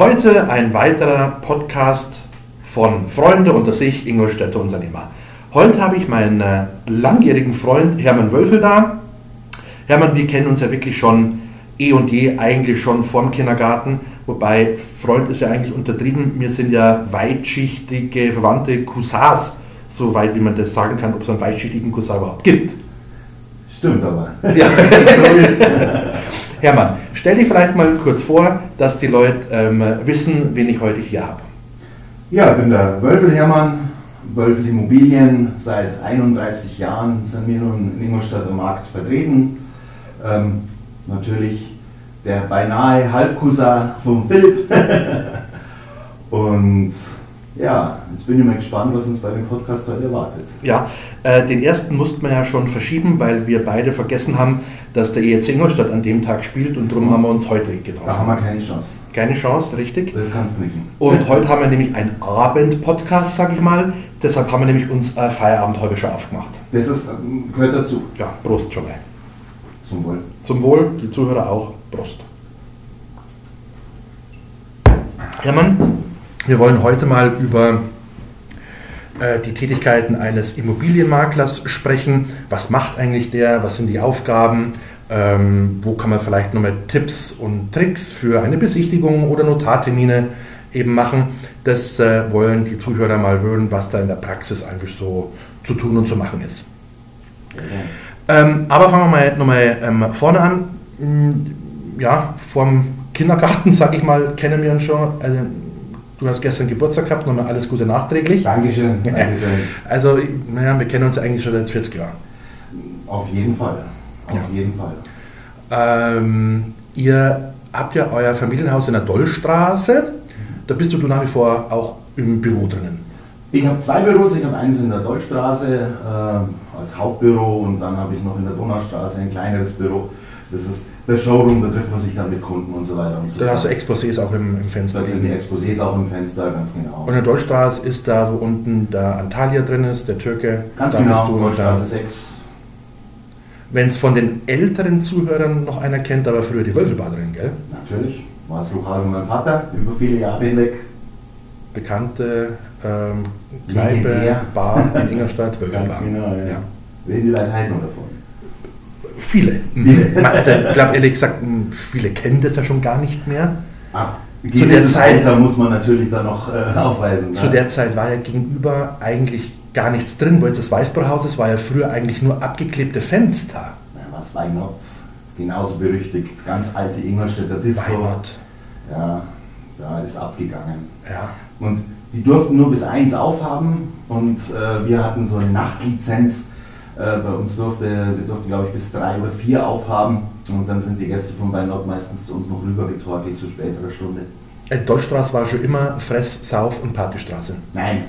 Heute ein weiterer Podcast von Freunde unter sich, Ingolstädter Unternehmer. Heute habe ich meinen äh, langjährigen Freund Hermann Wölfel da. Hermann, wir kennen uns ja wirklich schon eh und je, eigentlich schon vorm Kindergarten. Wobei Freund ist ja eigentlich untertrieben. Wir sind ja weitschichtige, verwandte Cousins, soweit wie man das sagen kann, ob es einen weitschichtigen Cousin überhaupt gibt. Stimmt aber. Ja. Hermann, stell dich vielleicht mal kurz vor, dass die Leute ähm, wissen, wen ich heute hier habe. Ja, ich bin der Wölfel Hermann, Wölfel Immobilien. Seit 31 Jahren sind wir nun in Ingolstadt am Markt vertreten. Ähm, natürlich der beinahe Halbcousin vom Philipp. Und ja, jetzt bin ich mal gespannt, was uns bei dem Podcast heute erwartet. Ja, äh, den ersten mussten wir ja schon verschieben, weil wir beide vergessen haben, dass der EEC Ingolstadt an dem Tag spielt und darum haben wir uns heute getroffen. Da haben wir keine Chance. Keine Chance, richtig? Das kannst du nicht. Und heute haben wir nämlich einen Abend-Podcast, sag ich mal. Deshalb haben wir nämlich uns äh, Feierabend heute schon aufgemacht. Das ist, ähm, gehört dazu. Ja, Prost schon mal. Zum Wohl. Zum Wohl, die Zuhörer auch. Prost. Hermann, wir wollen heute mal über äh, die Tätigkeiten eines Immobilienmaklers sprechen. Was macht eigentlich der? Was sind die Aufgaben? Ähm, wo kann man vielleicht nochmal Tipps und Tricks für eine Besichtigung oder Notartermine eben machen? Das äh, wollen die Zuhörer mal hören, was da in der Praxis eigentlich so zu tun und zu machen ist. Ähm, aber fangen wir mal nochmal ähm, vorne an. Hm, Ja, vom Kindergarten, sag ich mal, kennen wir uns schon. Also, du hast gestern Geburtstag gehabt, nochmal alles Gute nachträglich. Dankeschön. Dankeschön. Also, naja, wir kennen uns ja eigentlich schon seit 40 Jahren. Auf jeden Fall. Auf Ja. jeden Fall. Ähm, ihr habt ja euer Familienhaus in der Dollstraße. Da bist du, du nach wie vor auch im Büro drinnen. Ich habe zwei Büros. Ich habe eins in der Deutschstraße äh, als Hauptbüro und dann habe ich noch in der Donaustraße ein kleineres Büro. Das ist der Showroom, da trifft man sich dann mit Kunden und so weiter und so Da hast du fort. Exposés auch im, im Fenster. Da sind die Exposés auch im Fenster, ganz genau. Und in der Dollstraße ist da, wo unten der Antalya drin ist, der Türke. Ganz da genau, da- 6. Wenn es von den älteren Zuhörern noch einer kennt, da war früher die Wölfelbaderin, gell? Natürlich, war das Lokal von meinem Vater über viele Jahre hinweg. Bekannte ähm, Kneipe. Bar in Ingolstadt, Ganz Wölfelbar. genau, ja. Ja. Reden die Leute noch davon? Viele. Viele. Mhm. Also, ich glaube ehrlich gesagt, viele kennen das ja schon gar nicht mehr. Ah, der gewisses Zeit- Alter muss man natürlich da noch äh, aufweisen. Zu ne? der Zeit war ja gegenüber eigentlich gar nichts drin, wo jetzt das Weißbrauhaus ist, war ja früher eigentlich nur abgeklebte Fenster. Ja, was Weinort, genauso berüchtigt, ganz alte Ingolstädter Disco. Weinort. Ja, da ist abgegangen. Ja. Und die durften nur bis eins aufhaben und äh, wir hatten so eine Nachtlizenz. Äh, bei uns durfte, wir durften glaube ich bis drei oder vier aufhaben und dann sind die Gäste von Weinort meistens zu uns noch rübergetorkelt zu späterer Stunde. Äh, Dollstraße war schon immer Fress-, Sauf- und Partystraße. Nein,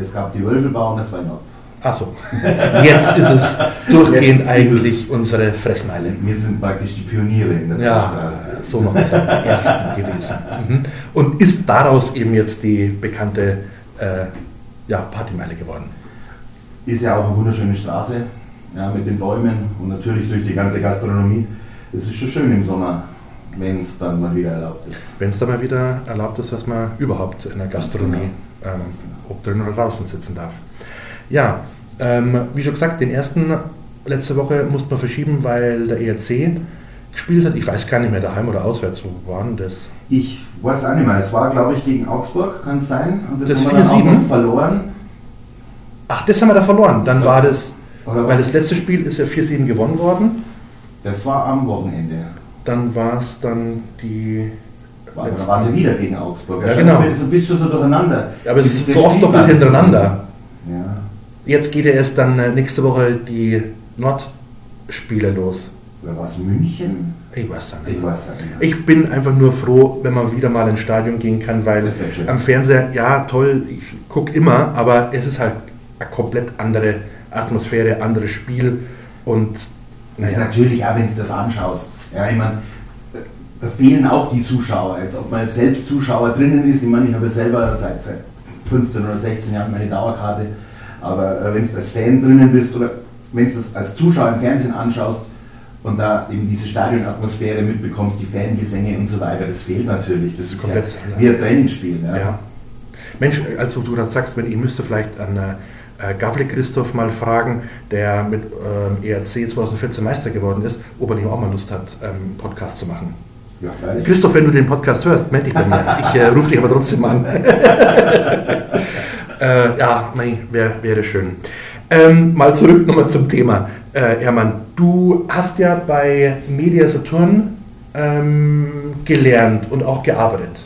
es gab die Wölfelbau und das Weinort. Achso, jetzt ist es durchgehend Jetzt eigentlich unsere Fressmeile. Wir sind praktisch die Pioniere in der Ja, Straße. so noch am ersten gewesen. Mhm. Und ist daraus eben jetzt die bekannte äh, ja, Partymeile geworden. Ist ja auch eine wunderschöne Straße, ja, mit den Bäumen und natürlich durch die ganze Gastronomie. Es ist schon schön im Sommer, wenn es dann mal wieder erlaubt ist. Wenn es da mal wieder erlaubt ist, was man überhaupt in der Gastronomie, ähm, Ganz genau. ob drin oder draußen sitzen darf. Ja, ähm, wie schon gesagt, den ersten letzte Woche musste man verschieben, weil der ERC gespielt hat. Ich weiß gar nicht mehr, daheim oder auswärts, wo waren das? Ich weiß auch nicht mehr, es war glaube ich gegen Augsburg, kann es sein? Und das, Das haben wir dann auch 4-7? noch verloren. Ach, das haben wir da verloren. Dann Ja. war das, Oder weil das letzte Spiel ist ja 4-7 gewonnen worden. Das war am Wochenende. Dann war es dann die. War, da letzten- war sie wieder gegen Augsburg. Ja, schau, genau. Du bist schon so durcheinander. Aber es ist das so oft doppelt ist- hintereinander. Ja. Jetzt geht ja erst dann äh, nächste Woche die Nordspiele los. Oder war es München? Ich weiß es nicht. Ich weiß nicht. Ich bin einfach nur froh, wenn man wieder mal ins Stadion gehen kann, weil Das am Fernseher, ja toll, ich gucke immer, aber es ist halt eine komplett andere Atmosphäre, anderes Spiel und Das ist naja, natürlich auch, wenn du das anschaust. Ja, ich meine, da fehlen auch die Zuschauer. Jetzt, ob man selbst Zuschauer drinnen ist, ich meine, ich habe ja selber seit, seit 15 oder 16 Jahren meine Dauerkarte, aber äh, wenn du als Fan drinnen bist oder wenn du das als Zuschauer im Fernsehen anschaust, und da eben diese Stadionatmosphäre mitbekommst, die Fangesänge und so weiter, das fehlt natürlich. Das, ist komplett ja wie ein Trainingsspiel. Ja. ja. Mensch, also du das sagst, wenn ich müsste vielleicht an äh, Gavlik Christoph mal fragen, der mit ähm, ERC 2014 Meister geworden ist, ob er nicht auch mal Lust hat, ähm, Podcast zu machen. Ja, Christoph, wenn du den Podcast hörst, melde dich bei mir. Ich äh, rufe dich aber trotzdem an. äh, ja, wäre wär schön. Ähm, mal zurück nochmal zum Thema. Äh, Hermann, du hast ja bei Media Saturn ähm, gelernt und auch gearbeitet.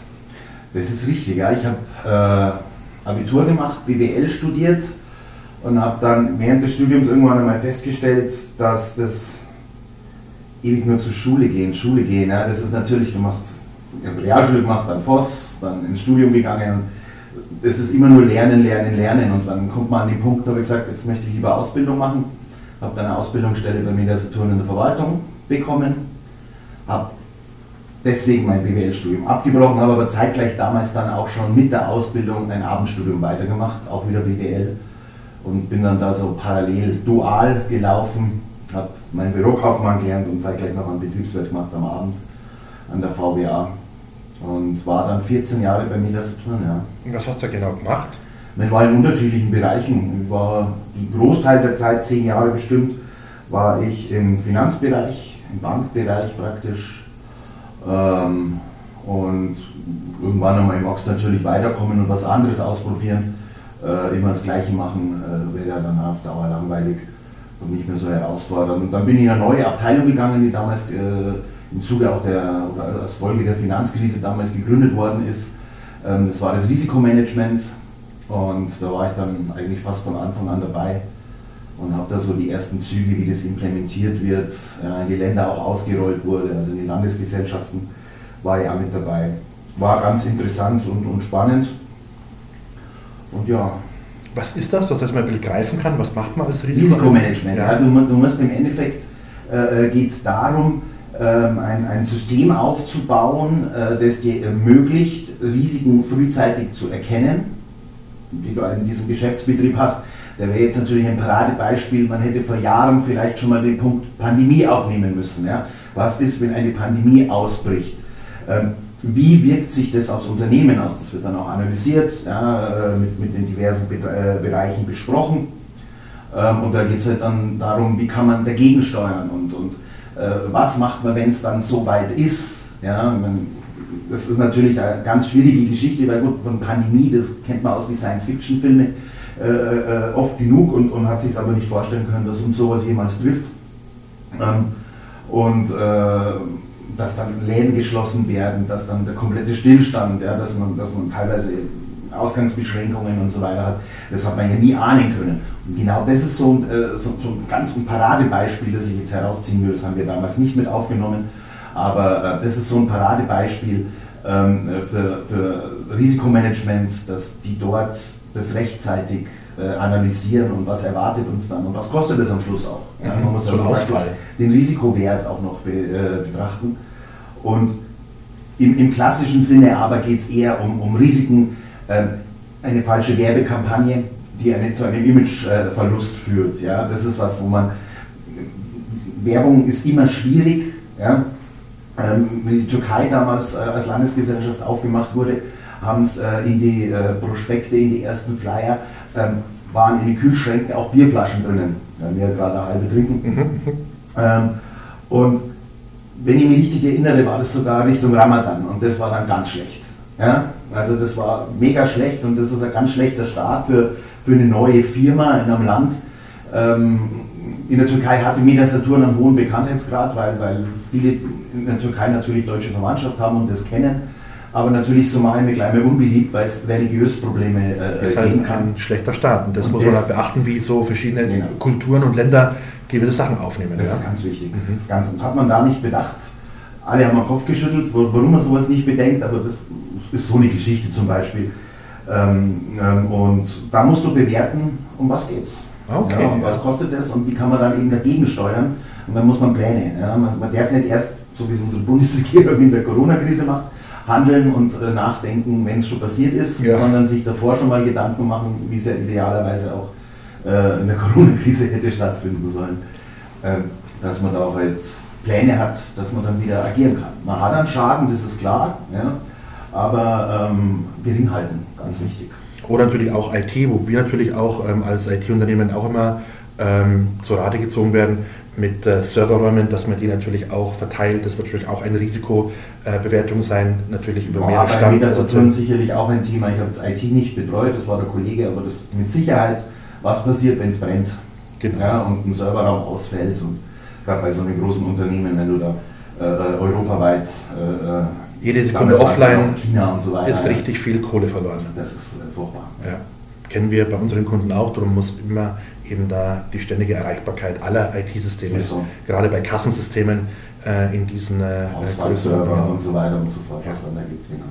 Das ist richtig, ja. Ich habe äh, Abitur gemacht, BWL studiert und habe dann während des Studiums irgendwann einmal festgestellt, dass das ewig nur zur Schule gehen, Schule gehen, ja, das ist natürlich, du machst, ich habe Realschule gemacht, dann Voss, dann ins Studium gegangen. Es ist immer nur Lernen, Lernen, Lernen. Und dann kommt man an den Punkt, da habe ich gesagt, jetzt möchte ich lieber Ausbildung machen, habe dann eine Ausbildungsstelle bei Media Saturn in der Verwaltung bekommen, habe deswegen mein BWL-Studium abgebrochen, habe aber zeitgleich damals dann auch schon mit der Ausbildung ein Abendstudium weitergemacht, auch wieder BWL und bin dann da so parallel dual gelaufen, habe meinen Bürokaufmann gelernt und zeitgleich noch einen Betriebswirt gemacht am Abend an der VWA und war dann 14 Jahre bei Mila Saturn. Ja. Und was hast du genau gemacht? Ich war in unterschiedlichen Bereichen. Ich war die Großteil der Zeit, zehn Jahre bestimmt, war ich im Finanzbereich, im Bankbereich praktisch. Ähm, und irgendwann einmal magst du natürlich weiterkommen und was anderes ausprobieren äh, immer das Gleiche machen, äh, wäre ja dann auf Dauer langweilig und nicht mehr so herausfordernd. Und dann bin ich in eine neue Abteilung gegangen, die damals äh, im Zuge auch der, oder als Folge der Finanzkrise damals gegründet worden ist. Ähm, das war das Risikomanagement und da war ich dann eigentlich fast von Anfang an dabei und habe da so die ersten Züge, wie das implementiert wird, ja, in die Länder auch ausgerollt wurde, also in die Landesgesellschaften war ich auch mit dabei. War ganz interessant und, und spannend. Und ja. Was ist das, was man ein bisschen greifen kann? Was macht man als Risiko? Risikomanagement. Ja. du, du, musst im Endeffekt, äh, äh geht es darum, ähm, ein, ein, System aufzubauen, äh, das dir ermöglicht, Risiken frühzeitig zu erkennen, die du in diesem Geschäftsbetrieb hast. Da wäre jetzt natürlich ein Paradebeispiel, man hätte vor Jahren vielleicht schon mal den Punkt Pandemie aufnehmen müssen. Ja? Was ist, wenn eine Pandemie ausbricht? Ähm, wie wirkt sich das aufs Unternehmen aus? Das wird dann auch analysiert, ja, äh, mit, mit den diversen Be äh, Bereichen besprochen. Ähm, und da geht es halt dann darum, wie kann man dagegen steuern und, und äh, was macht man, wenn es dann so weit ist. Ja, man, das ist natürlich eine ganz schwierige Geschichte, weil gut, von Pandemie, das kennt man aus den Science-Fiction-Filmen äh, äh, oft genug und, und hat sich aber nicht vorstellen können, dass uns sowas jemals trifft. Ähm, und äh, dass dann Läden geschlossen werden, dass dann der komplette Stillstand, ja, dass, man, dass man teilweise Ausgangsbeschränkungen und so weiter hat, das hat man ja nie ahnen können. Und genau das ist so, äh, so, so ein ganz ein Paradebeispiel, das ich jetzt herausziehen will, das haben wir damals nicht mit aufgenommen, aber äh, das ist so ein Paradebeispiel ähm, für, für Risikomanagement, dass die dort das rechtzeitig analysieren und was erwartet uns dann und was kostet es am Schluss auch. Ja, man muss also Ausfall. den Risikowert auch noch be, äh, betrachten. Und im, im, klassischen Sinne aber geht es eher um, um Risiken, äh, eine falsche Werbekampagne, die eine, zu einem Imageverlust führt. Ja? Das ist was, wo man, Werbung ist immer schwierig. Ja? Ähm, die Türkei damals äh, als Landesgesellschaft aufgemacht wurde, haben es äh, in die äh, Prospekte, in die ersten Flyer ähm, waren in den Kühlschränken auch Bierflaschen drinnen, weil wir gerade eine halbe trinken. Mhm. Ähm, und wenn ich mich richtig erinnere, war das sogar Richtung Ramadan und das war dann ganz schlecht. Ja? Also das war mega schlecht und das ist ein ganz schlechter Start für, für eine neue Firma in einem Land. Ähm, in der Türkei hatte Media Saturn einen hohen Bekanntheitsgrad, weil, weil viele in der Türkei natürlich deutsche Verwandtschaft haben und das kennen aber natürlich Somalia gleich mal unbeliebt, weil es religiös Probleme äh, ist halt geben kann. ein schlechter Staat und das und muss das man halt beachten, wie so verschiedene genau. Kulturen und Länder gewisse Sachen aufnehmen. Das ja. ist ganz wichtig. Mhm. Das Ganze. Und hat man da nicht bedacht, alle haben den Kopf geschüttelt, warum man sowas nicht bedenkt, aber das ist so eine Geschichte zum Beispiel. Ähm, ähm, und da musst du bewerten, um was geht's. Okay. Ja, und was kostet das und wie kann man dann eben dagegen steuern? Und dann muss man Pläne. Ja? Man, man darf nicht erst, so wie es unsere Bundesregierung in der Corona-Krise macht, handeln und äh, nachdenken, wenn es schon passiert ist, ja. sondern sich davor schon mal Gedanken machen, wie es ja idealerweise auch äh, in der Corona-Krise hätte stattfinden sollen. Ähm, dass man da auch halt Pläne hat, dass man dann wieder agieren kann. Man hat einen Schaden, das ist klar, ja, aber ähm, gering halten, ganz wichtig. Oder natürlich auch IT, wo wir natürlich auch ähm, als IT-Unternehmen auch immer ähm, zur Rate gezogen werden mit äh, Serverräumen, dass man die natürlich auch verteilt. Das wird natürlich auch eine Risikobewertung äh, sein, natürlich über mehrere Standorte. Das ist sicherlich auch ein Thema. Ich habe das IT nicht betreut, das war der Kollege, aber das mit Sicherheit, was passiert, wenn es brennt genau. ja, und ein Serverraum ausfällt. Und gerade bei so einem großen Unternehmen, wenn du da äh, äh europaweit äh, äh jede Sekunde offline so weiter, ist richtig viel Kohle verloren. Das ist furchtbar. Ja. Kennen wir bei unseren Kunden auch, darum muss immer eben da die ständige Erreichbarkeit aller IT-Systeme, so. gerade bei Kassensystemen äh, in diesen äh, größeren und so weiter und so fort, was dann da gibt. Genau.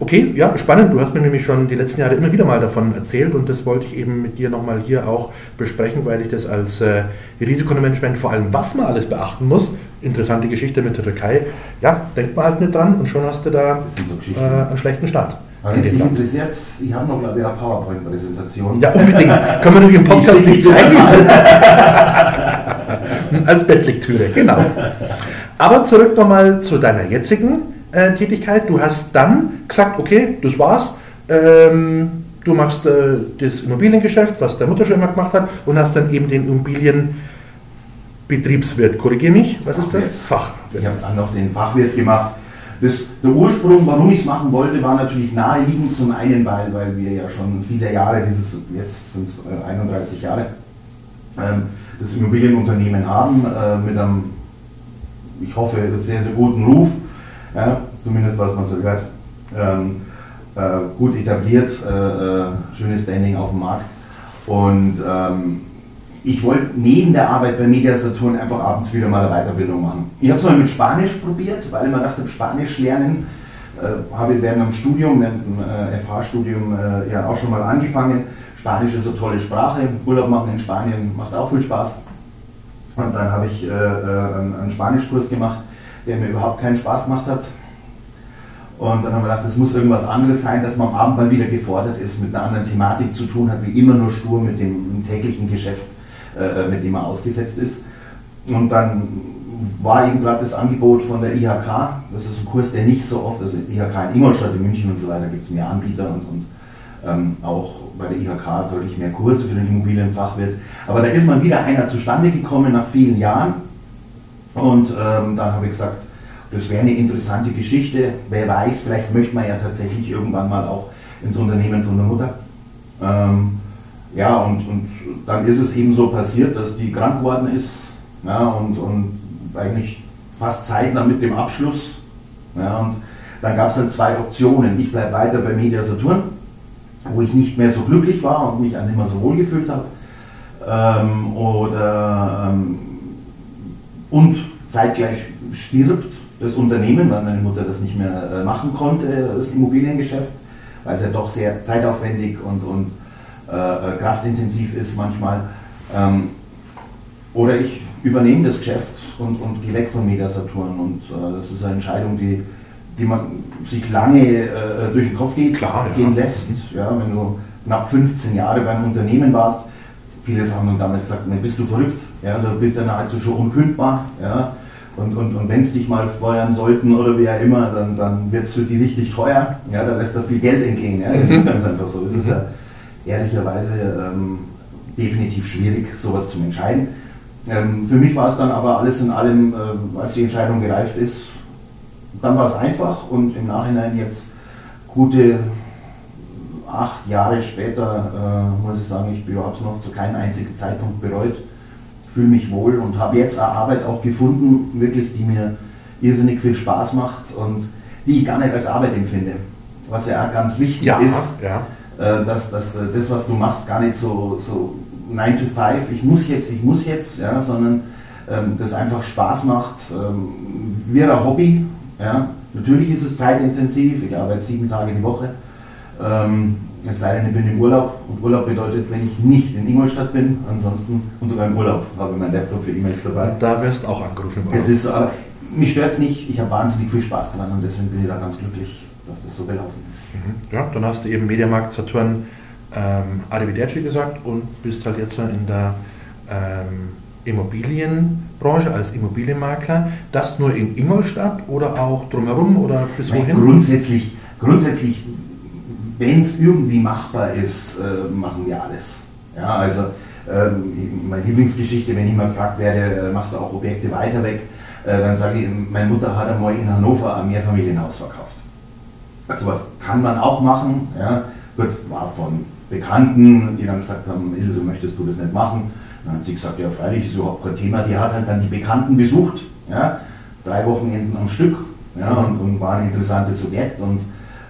Okay, ja, spannend. Du hast mir nämlich schon die letzten Jahre immer wieder mal davon erzählt und das wollte ich eben mit dir nochmal hier auch besprechen, weil ich das als äh, Risikomanagement, vor allem was man alles beachten muss, interessante Geschichte mit der Türkei, ja, denkt man halt nicht dran und schon hast du da so äh, einen schlechten Start. Wenn es dich interessiert, ich habe noch, glaube ich, eine PowerPoint-Präsentation. Ja, unbedingt. Können wir durch den Podcast nicht zeigen? Als Bettlektüre, genau. Aber zurück nochmal zu deiner jetzigen äh, Tätigkeit. Du hast dann gesagt, okay, das war's. Ähm, du machst äh, das Immobiliengeschäft, was der Mutter schon immer gemacht hat, und hast dann eben den Immobilienbetriebswirt. Korrigiere mich, was ist das? Fachwirt. Ich habe dann noch den Fachwirt gemacht das, der Ursprung, warum ich es machen wollte, war natürlich naheliegend. Zum einen, weil, weil wir ja schon viele Jahre, dieses, jetzt sind es 31 Jahre, ähm, das Immobilienunternehmen haben, äh, mit einem, ich hoffe, sehr, sehr guten Ruf, ja, zumindest was man so hört, ähm, äh, gut etabliert, äh, schönes Standing auf dem Markt. Und ähm, ich wollte neben der Arbeit bei Media Saturn einfach abends wieder mal eine Weiterbildung machen. Ich habe es mal mit Spanisch probiert, weil ich mir dachte, Spanisch lernen äh, habe ich während dem Studium, während dem äh, FH-Studium äh, ja auch schon mal angefangen. Spanisch ist eine tolle Sprache, Urlaub machen in Spanien macht auch viel Spaß. Und dann habe ich äh, äh, einen, einen Spanischkurs gemacht, der mir überhaupt keinen Spaß gemacht hat. Und dann haben wir gedacht, das muss irgendwas anderes sein, dass man am Abend mal wieder gefordert ist, mit einer anderen Thematik zu tun hat, wie immer nur stur mit dem täglichen Geschäft mit dem er ausgesetzt ist. Und dann war eben gerade das Angebot von der IHK, das ist ein Kurs, der nicht so oft, also IHK in Ingolstadt, in München und so weiter gibt es mehr Anbieter und, und ähm, auch bei der IHK deutlich mehr Kurse für den Immobilienfachwirt. Aber da ist mal wieder einer zustande gekommen nach vielen Jahren und ähm, dann habe ich gesagt, das wäre eine interessante Geschichte. Wer weiß, vielleicht möchte man ja tatsächlich irgendwann mal auch ins Unternehmen von der Mutter. Ähm, ja, und, und dann ist es eben so passiert, dass die krank geworden ist ja, und, und eigentlich fast zeitnah mit dem Abschluss. Ja, und dann gab es halt zwei Optionen. Ich bleibe weiter bei Media Saturn, wo ich nicht mehr so glücklich war und mich an immer so wohl gefühlt habe. Ähm, oder ähm, und zeitgleich stirbt das Unternehmen, weil meine Mutter das nicht mehr äh, machen konnte, das Immobiliengeschäft, weil es ja doch sehr zeitaufwendig und, und äh, äh, kraftintensiv ist manchmal. Ähm, oder ich übernehme das Geschäft und, und gehe weg von Mega Saturn. Und äh, das ist eine Entscheidung, die, die man sich lange äh, durch den Kopf geht, Klar, gehen ja. lässt. Ja, wenn du knapp 15 Jahre beim Unternehmen warst, viele haben dann damals gesagt, ne, bist du verrückt, ja, du bist ja nahezu schon unkündbar. Ja, und, und, und wenn es dich mal feuern sollten oder wie auch immer, dann, dann wird es für die richtig teuer. Ja, da lässt da viel Geld entgehen. Ja, das ist ganz einfach so. Das ist ja, ehrlicherweise ähm, definitiv schwierig, sowas zu entscheiden. Ähm, für mich war es dann aber alles in allem, äh, als die Entscheidung gereift ist, dann war es einfach und im Nachhinein jetzt gute acht Jahre später äh, muss ich sagen, ich habe es noch zu keinem einzigen Zeitpunkt bereut, fühle mich wohl und habe jetzt eine Arbeit auch gefunden, wirklich, die mir irrsinnig viel Spaß macht und die ich gar nicht als Arbeit empfinde, was ja auch ganz wichtig ja, ist. Ja dass, dass äh, das, was du machst, gar nicht so, so 9 to 5, ich muss jetzt, ich muss jetzt, ja, sondern ähm, das einfach Spaß macht, ähm, wäre ein Hobby. Ja. Natürlich ist es zeitintensiv, ich arbeite sieben Tage die Woche. Ähm, es sei denn, ich bin im Urlaub und Urlaub bedeutet, wenn ich nicht in Ingolstadt bin, ansonsten und sogar im Urlaub habe ich meinen Laptop für E-Mails dabei. Da wirst du auch angerufen. Es ist so, aber mich stört es nicht, ich habe wahnsinnig viel Spaß dran und deswegen bin ich da ganz glücklich, dass das so gelaufen ist. Mhm. Ja, dann hast du eben Mediamarkt Saturn ähm, Arrivederci gesagt und bist halt jetzt in der ähm, Immobilien Branche als Immobilienmakler, das nur in Ingolstadt oder auch drumherum oder bis wohin? Grundsätzlich, grundsätzlich wenn es irgendwie machbar ist, äh, machen wir alles. Ja, also ähm, meine Lieblingsgeschichte, wenn ich mal gefragt werde, äh, machst du auch Objekte weiter weg, äh, dann sage ich, meine Mutter hat einmal in Hannover ein Mehrfamilienhaus verkauft. Also was kann man auch machen. Ja. Gut, war von Bekannten, die dann gesagt haben, Ilse, möchtest du das nicht machen? Dann hat sie gesagt, ja freilich, ist überhaupt kein Thema. Die hat halt dann die Bekannten besucht, ja, drei Wochenenden am Stück ja, und, und war ein interessantes Objekt. Und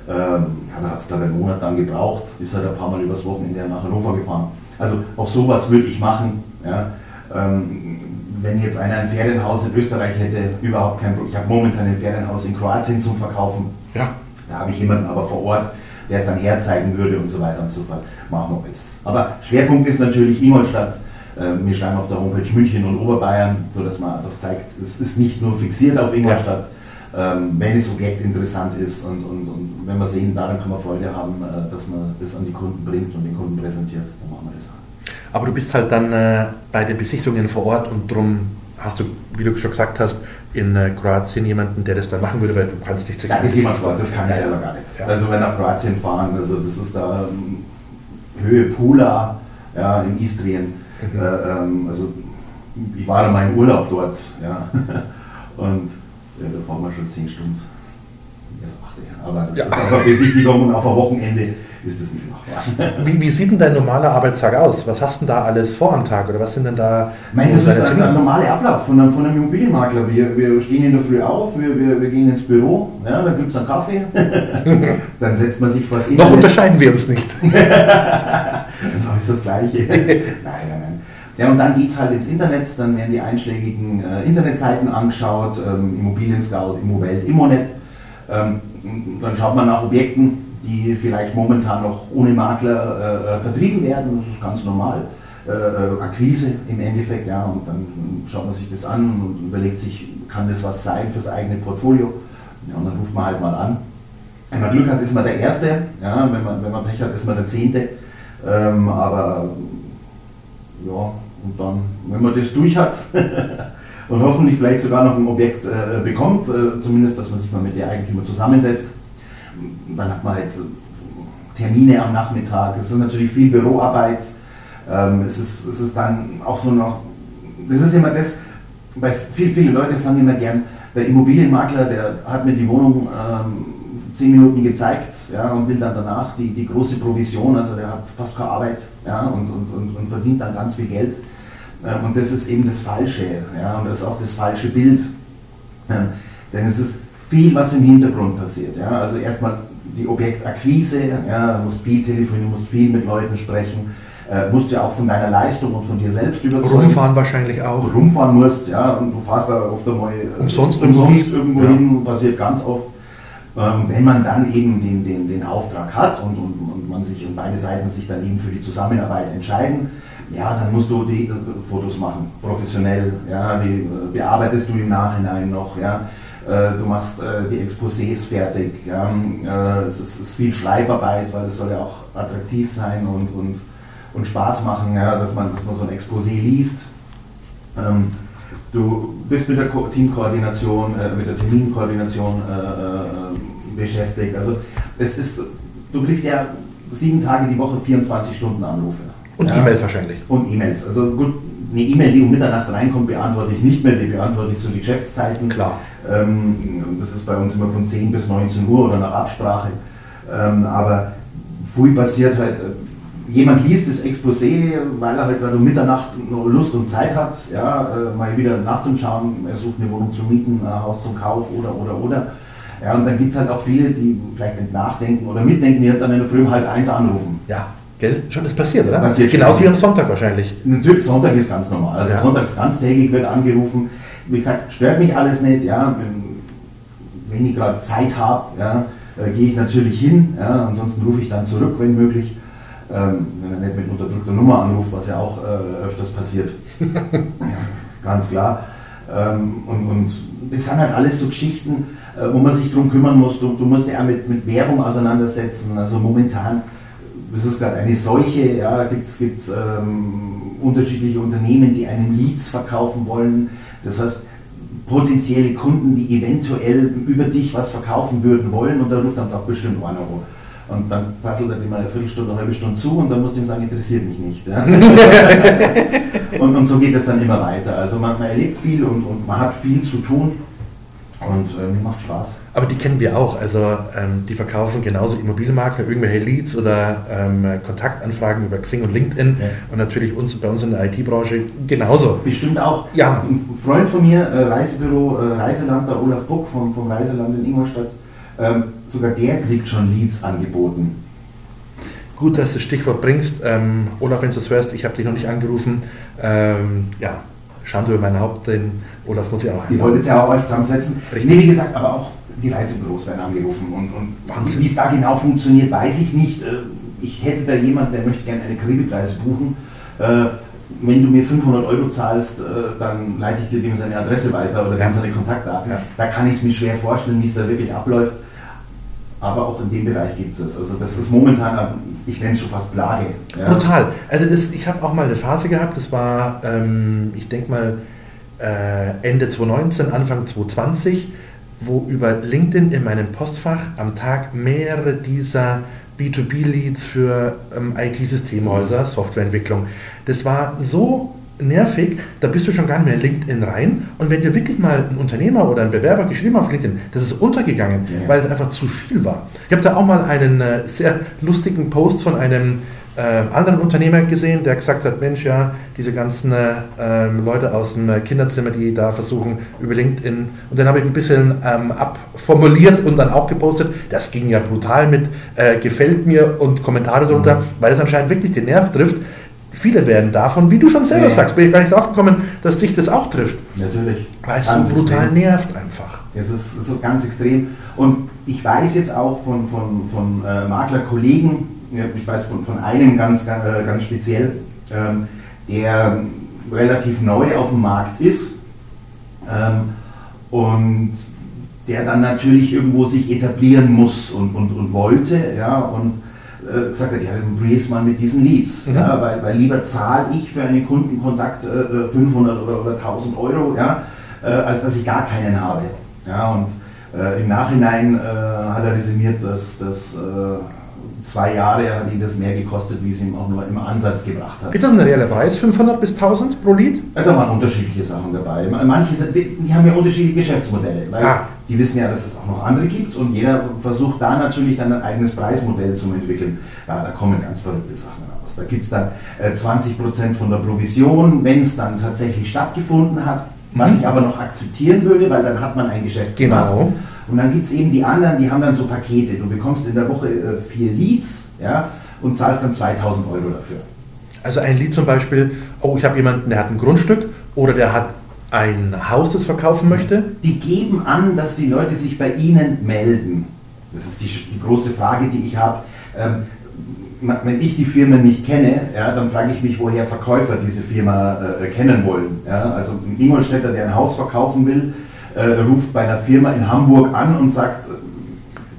ähm, ja, da hat es glaube ich einen Monat dann gebraucht, ist halt ein paar Mal übers Wochenende nach Hannover gefahren. Also auch sowas würde ich machen. Ja. Ähm, wenn jetzt einer ein Ferienhaus in Österreich hätte, überhaupt kein Problem. Ich habe momentan ein Ferienhaus in Kroatien zum Verkaufen. Ja. Da habe ich jemanden aber vor Ort, der es dann herzeigen würde und so weiter und so fort. Machen wir es. Aber Schwerpunkt ist natürlich Ingolstadt. Ähm, wir schreiben auf der Homepage München und Oberbayern, sodass man einfach zeigt, es ist nicht nur fixiert auf Ingolstadt. Ähm, wenn das Objekt interessant ist und, und, und wenn wir sehen, daran kann man Freude haben, äh, dass man das an die Kunden bringt und den Kunden präsentiert, dann machen wir das auch. Aber du bist halt dann äh, bei den Besichtigungen vor Ort und darum hast du, wie du schon gesagt hast, in äh, Kroatien jemanden, der das dann machen würde, weil du kannst dich Da ist jemand vor, das kann ich selber gar nicht. Ja. Also wenn nach Kroatien fahren, also das ist da ähm, Höhe Pula, ja, in Istrien. Mhm. Äh, ähm, also ich war in meinem Urlaub dort, ja. und ja, da fahren wir schon zehn Stunden. Aber das ja. ist einfach Besichtigung und auf ein Wochenende ist das nicht machbar. Wie, wie, sieht denn dein normaler Arbeitstag aus? Was hast du denn da alles vor am Tag oder was sind denn da Nein, das ist ein, ein normaler Ablauf von einem, von einem Immobilienmakler. Wir, wir stehen in der Früh auf, wir, wir, wir gehen ins Büro, ja, dann gibt es einen Kaffee, dann setzt man sich was in. Noch unterscheiden wir uns nicht. das ist das Gleiche. nein, nein, nein. Ja, und dann geht es halt ins Internet, dann werden die einschlägigen äh, Internetseiten angeschaut, ähm, Immobilien Scout, Immowelt, Immonet. Ähm, dann schaut man nach Objekten, die vielleicht momentan noch ohne Makler äh, äh, vertrieben werden. Das ist ganz normal. Äh, äh, Akquise im Endeffekt, ja, und dann schaut man sich das an und überlegt sich, kann das was sein fürs eigene Portfolio? Ja, und dann ruft man halt mal an. Wenn man Glück hat, ist man der Erste, ja, wenn, man, wenn man Pech hat, ist man der Zehnte. Ähm, aber ja, und dann, wenn man das durch hat und hoffentlich vielleicht sogar noch ein Objekt äh, bekommt, äh, zumindest, dass man sich mal mit der Eigentümer zusammensetzt, dann hat man halt Termine am Nachmittag, es ist natürlich viel Büroarbeit, ähm, es, ist, es ist dann auch so noch, das ist immer das, weil viele, viele Leute sagen immer gern, der Immobilienmakler, der hat mir die Wohnung ähm, zehn Minuten gezeigt ja, und will dann danach die, die große Provision, also der hat fast keine Arbeit ja, und, und, und, und verdient dann ganz viel Geld. Ähm, und das ist eben das Falsche ja, und das ist auch das falsche Bild. Ähm, denn es ist viel, was im Hintergrund passiert. Ja. Also erstmal die Objektakquise, ja, du musst viel telefonieren, du musst viel mit Leuten sprechen, äh, musst ja auch von deiner Leistung und von dir selbst überzeugen. Rumfahren wahrscheinlich auch. Rumfahren musst, ja, und du fährst da oft einmal äh, umsonst, umsonst irgendwo ja. hin, passiert ganz oft. Ähm, wenn man dann eben den, den, den Auftrag hat und, und, und man sich und beide Seiten sich dann eben für die Zusammenarbeit entscheiden, ja, dann musst du die äh, Fotos machen, professionell, ja, die äh, bearbeitest du im Nachhinein noch, ja, du machst äh, die Exposés fertig. Ja? Äh, es, ist, viel Schreibarbeit, weil es soll ja auch attraktiv sein und, und, und Spaß machen, dass, man, dass man so ein Exposé liest. Ähm, du bist mit der Ko Teamkoordination, äh, mit der Terminkoordination äh, beschäftigt. Also es ist, du kriegst ja sieben Tage die Woche 24 Stunden Anrufe. Und ja? E-Mails wahrscheinlich. Und E-Mails. Also gut, eine E-Mail, die um Mitternacht reinkommt, beantworte ich nicht mehr, die beantworte ich zu den Geschäftszeiten. Klar. Ähm, das ist bei uns immer von 10 bis 19 Uhr oder nach Absprache. Ähm, aber viel passiert halt, äh, jemand liest das Exposé, weil er halt weil um Mitternacht Lust und Zeit hat, ja, äh, mal wieder nachzuschauen, er sucht eine Wohnung zu mieten, ein Haus zum Kauf oder, oder, oder. Ja, und dann gibt es halt auch viele, die vielleicht nicht nachdenken oder mitdenken, die halt dann in der Früh um halb eins anrufen. Ja. Gell? Schon das passiert, oder? Passiert Genauso wie am Sonntag wahrscheinlich. Natürlich, Sonntag ist ganz normal. Also ja. sonntags ganztägig wird angerufen. Wie gesagt, stört mich alles nicht. Ja. Wenn ich gerade Zeit habe, ja, äh, gehe ich natürlich hin. Ja. Ansonsten rufe ich dann zurück, wenn möglich. Ähm, wenn er nicht mit unterdrückter Nummer anruft, was ja auch äh, öfters passiert. ganz klar. Ähm, und, und das sind halt alles so Geschichten, äh, wo man sich darum kümmern muss. Du, du musst ja mit, mit Werbung auseinandersetzen. Also momentan das ist gerade eine Seuche, ja, gibt es ähm, unterschiedliche Unternehmen, die einem Leads verkaufen wollen. Das heißt, potenzielle Kunden, die eventuell über dich was verkaufen würden wollen und da ruft dann doch bestimmt einer rum. Und dann passelt er immer eine Viertelstunde, eine halbe Stunde zu und dann musst du ihm sagen, interessiert mich nicht. Ja? und, und so geht es dann immer weiter. Also man, man erlebt viel und, und man hat viel zu tun und äh, macht Spaß. Aber die kennen wir auch. Also ähm, die verkaufen genauso Immobilienmakler, irgendwelche Leads oder ähm, Kontaktanfragen über Xing und LinkedIn ja. und natürlich uns bei uns in der IT-Branche genauso. Bestimmt auch. Ja. Ein Freund von mir, äh, Reisebüro äh, Reiseland, der Olaf Buck vom, vom Reiseland in Ingolstadt, ähm, sogar der kriegt schon Leads angeboten. Gut, dass du das Stichwort bringst. Ähm, Olaf, wenn du das hörst, ich habe dich noch nicht angerufen. Ähm, ja, Schande über mein Haupt, den Olaf muss ich auch Die wollen jetzt ja auch euch zusammensetzen. Richtig. Nee, wie gesagt, aber auch die Reisebüros werden angerufen. Und, und wie es da genau funktioniert, weiß ich nicht. Äh, ich hätte da jemand, der möchte gerne eine Karibikreise buchen. Äh, wenn du mir 500 Euro zahlst, äh, dann leite ich dir dem seine Adresse weiter oder ja. seine Kontaktdaten. Ja. Da kann ich es mir schwer vorstellen, wie es da wirklich abläuft. Aber auch in dem Bereich gibt es. Also das ist momentan, ich nenne es schon fast Plage. Ja. Total. Also das, ich habe auch mal eine Phase gehabt, das war, ähm, ich denke mal, äh, Ende 2019, Anfang 2020 wo über LinkedIn in meinem Postfach am Tag mehrere dieser B2B-Leads für ähm, IT-Systemhäuser, Softwareentwicklung. Das war so nervig, da bist du schon gar nicht mehr in LinkedIn rein. Und wenn dir wirklich mal ein Unternehmer oder ein Bewerber geschrieben auf LinkedIn, das ist untergegangen, ja. weil es einfach zu viel war. Ich habe da auch mal einen äh, sehr lustigen Post von einem äh, anderen Unternehmer gesehen, der gesagt hat, Mensch, ja, diese ganzen äh, Leute aus dem Kinderzimmer, die da versuchen über LinkedIn, und dann habe ich ein bisschen ähm, abformuliert und dann auch gepostet, das ging ja brutal mit, äh, gefällt mir und Kommentare darunter, mhm. weil es anscheinend wirklich den Nerv trifft. Viele werden davon, wie du schon selber ja. sagst, bin ich gar nicht drauf gekommen, dass dich das auch trifft. Natürlich. Weil es so brutal extrem. nervt einfach. Es ist, es ist ganz extrem. Und ich weiß jetzt auch von, von, von äh, Maklerkollegen, ich weiß von, von einem ganz, ganz, äh, ganz speziell, ähm, der relativ neu auf dem Markt ist ähm, und der dann natürlich irgendwo sich etablieren muss und, und, und wollte, ja, und äh, gesagt hat, ja, dann probier's mal mit diesen Leads, mhm. ja, weil, weil lieber zahle ich für einen Kundenkontakt äh, 500 oder, oder 1000 Euro, ja, äh, als dass ich gar keinen habe. Ja, und äh, im Nachhinein äh, hat er resümiert, dass das zwei Jahre hat ihn das mehr gekostet, wie es ihm auch nur im Ansatz gebracht hat. Ist das ein realer Preis, 500 bis 1000 pro Lied? Ja, da waren unterschiedliche Sachen dabei. Manche die, die haben ja unterschiedliche Geschäftsmodelle, weil ah. die wissen ja, dass es auch noch andere gibt und jeder versucht da natürlich dann ein eigenes Preismodell zu entwickeln. Ja, da kommen ganz verrückte Sachen raus. Da gibt es dann äh, 20% von der Provision, wenn es dann tatsächlich stattgefunden hat, was mhm. ich aber noch akzeptieren würde, weil dann hat man ein Geschäft genau. gemacht. Und dann gibt es eben die anderen, die haben dann so Pakete. Du bekommst in der Woche äh, vier Leads ja, und zahlst dann 2000 Euro dafür. Also ein Lied zum Beispiel, oh, ich habe jemanden, der hat ein Grundstück oder der hat ein Haus, das verkaufen möchte? Die geben an, dass die Leute sich bei ihnen melden. Das ist die, die große Frage, die ich habe. Ähm, wenn ich die Firmen nicht kenne, ja, dann frage ich mich, woher Verkäufer diese Firma äh, kennen wollen. Ja? Also ein Ingolstädter, der ein Haus verkaufen will, äh, ruft bei einer Firma in Hamburg an und sagt.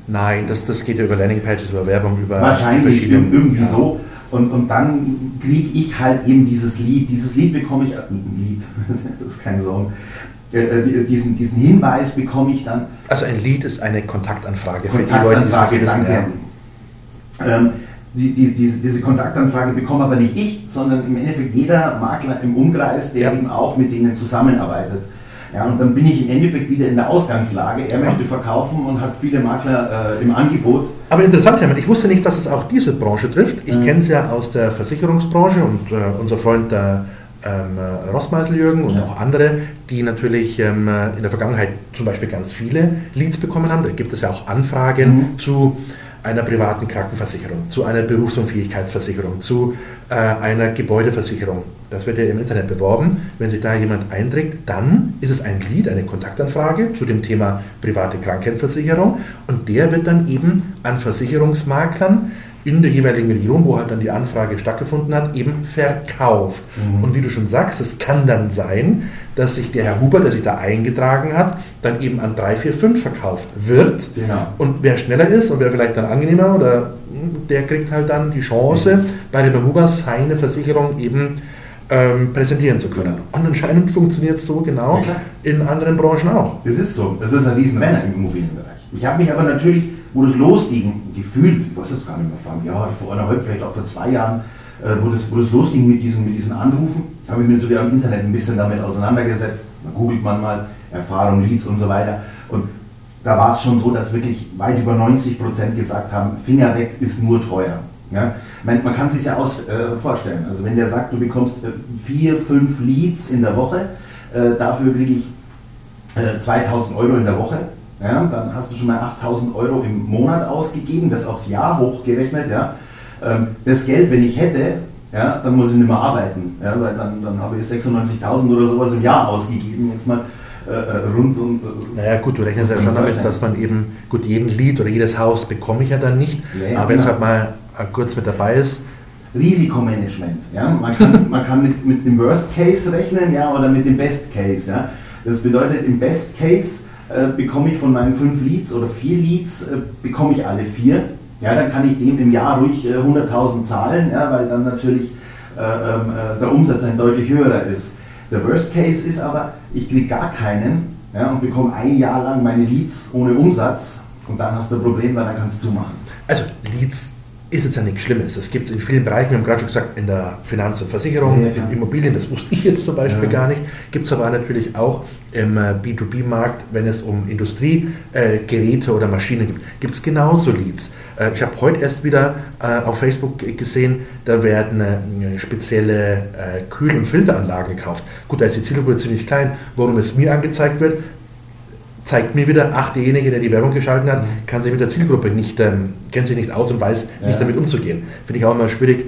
Nein, das, das geht ja über Landingpages, über Werbung, über. Wahrscheinlich irgendwie ja. so. Und, und dann kriege ich halt eben dieses Lied. Dieses Lied bekomme ich. Äh, ein Lied, das ist kein Song. Äh, äh diesen, diesen Hinweis bekomme ich dann. Also ein Lied ist eine Kontaktanfrage, Kontaktanfrage für die Leute, die danke. Ähm, die, die, diese, diese Kontaktanfrage bekomme aber nicht ich, sondern im Endeffekt jeder Makler im Umkreis, der eben auch mit denen zusammenarbeitet. Ja, und dann bin ich im Endeffekt wieder in der Ausgangslage. Er möchte verkaufen und hat viele Makler äh, im Angebot. Aber interessant, Hermann, ich wusste nicht, dass es auch diese Branche trifft. Ich mhm. kenne es ja aus der Versicherungsbranche und äh, unser Freund der ähm, Rossmeisel Jürgen und ja. auch andere, die natürlich ähm, in der Vergangenheit zum Beispiel ganz viele Leads bekommen haben. Da gibt es ja auch Anfragen mhm. zu einer privaten Krankenversicherung, zu einer Berufsunfähigkeitsversicherung, zu äh, einer Gebäudeversicherung. Das wird ja im Internet beworben. Wenn sich da jemand einträgt, dann ist es ein Glied, eine Kontaktanfrage zu dem Thema private Krankenversicherung und der wird dann eben an Versicherungsmaklern in der jeweiligen Region, wo halt dann die Anfrage stattgefunden hat, eben verkauft. Mhm. Und wie du schon sagst, es kann dann sein, dass sich der Herr Huber, der sich da eingetragen hat, dann eben an 3, 4, 5 verkauft wird. Genau. Und wer schneller ist und wer vielleicht dann angenehmer oder der kriegt halt dann die Chance, bei der Behuber seine Versicherung eben ähm, präsentieren zu können. Und anscheinend funktioniert es so genau Ja, in anderen Branchen auch. Das ist so. Das ist ein Riesenrenner im Immobilienbereich. Ich habe mich aber natürlich, wo das losging, gefühlt, ich weiß jetzt gar nicht mehr, vor einem Jahr, vor eineinhalb, vielleicht auch vor zwei Jahren, äh, wo, das, wo das losging mit diesen, mit diesen Anrufen, habe ich mich natürlich am Internet ein bisschen damit auseinandergesetzt. Da googelt man mal Erfahrung, Leads und so weiter. Und da war es schon so, dass wirklich weit über 90 Prozent gesagt haben, Finger weg ist nur teuer. Ja? Man, man kann sich ja aus, äh, vorstellen. Also wenn der sagt, du bekommst äh, vier, fünf Leads in der Woche, äh, dafür kriege ich äh, 2000 Euro in der Woche, ja, dann hast du schon mal 8000 Euro im Monat ausgegeben, das aufs Jahr hochgerechnet. Ja. Ähm, das Geld, wenn ich hätte, ja, dann muss ich nicht mehr arbeiten, ja, weil dann, dann habe ich 96.000 oder sowas im Jahr ausgegeben, jetzt mal äh, äh, rund und. Äh, Naja gut, du rechnest ja schon damit, dass man eben, gut, jeden Lied oder jedes Haus bekomme ich ja dann nicht, Ja, aber wenn es genau. halt mal äh, kurz mit dabei ist, Risikomanagement. Ja? Man kann, man kann mit, mit dem Worst Case rechnen ja, oder mit dem Best Case. Ja? Das bedeutet, im Best Case bekomme ich von meinen fünf Leads oder vier Leads, äh, bekomme ich alle vier. Ja, dann kann ich dem im Jahr ruhig äh, 100.000 zahlen, ja, weil dann natürlich äh, ähm, äh, der Umsatz ein deutlich höherer ist. Der Worst Case ist aber, ich kriege gar keinen ja, und bekomme ein Jahr lang meine Leads ohne Umsatz und dann hast du ein Problem, weil dann kannst du zumachen. Also Leads ist jetzt ja nichts Schlimmes. Das gibt es in vielen Bereichen. Wir haben gerade schon gesagt, in der Finanz- und Versicherung, Ja, in Immobilien, das wusste ich jetzt zum Beispiel Ja. gar nicht. Gibt es aber natürlich auch im äh, B2B-Markt, wenn es um Industriegeräte oder Maschinen gibt, gibt es genauso Leads. Äh, ich habe heute erst wieder äh, auf Facebook gesehen, da werden äh, spezielle äh, Kühl- und Filteranlagen gekauft. Gut, da ist die Zielgruppe ziemlich klein. Worum es mir angezeigt wird, zeigt mir wieder, ach, derjenige, der die Werbung geschalten hat, kann sich mit der Zielgruppe nicht, ähm, kennt sich nicht aus und weiß Ja. nicht damit umzugehen. Finde ich auch immer schwierig,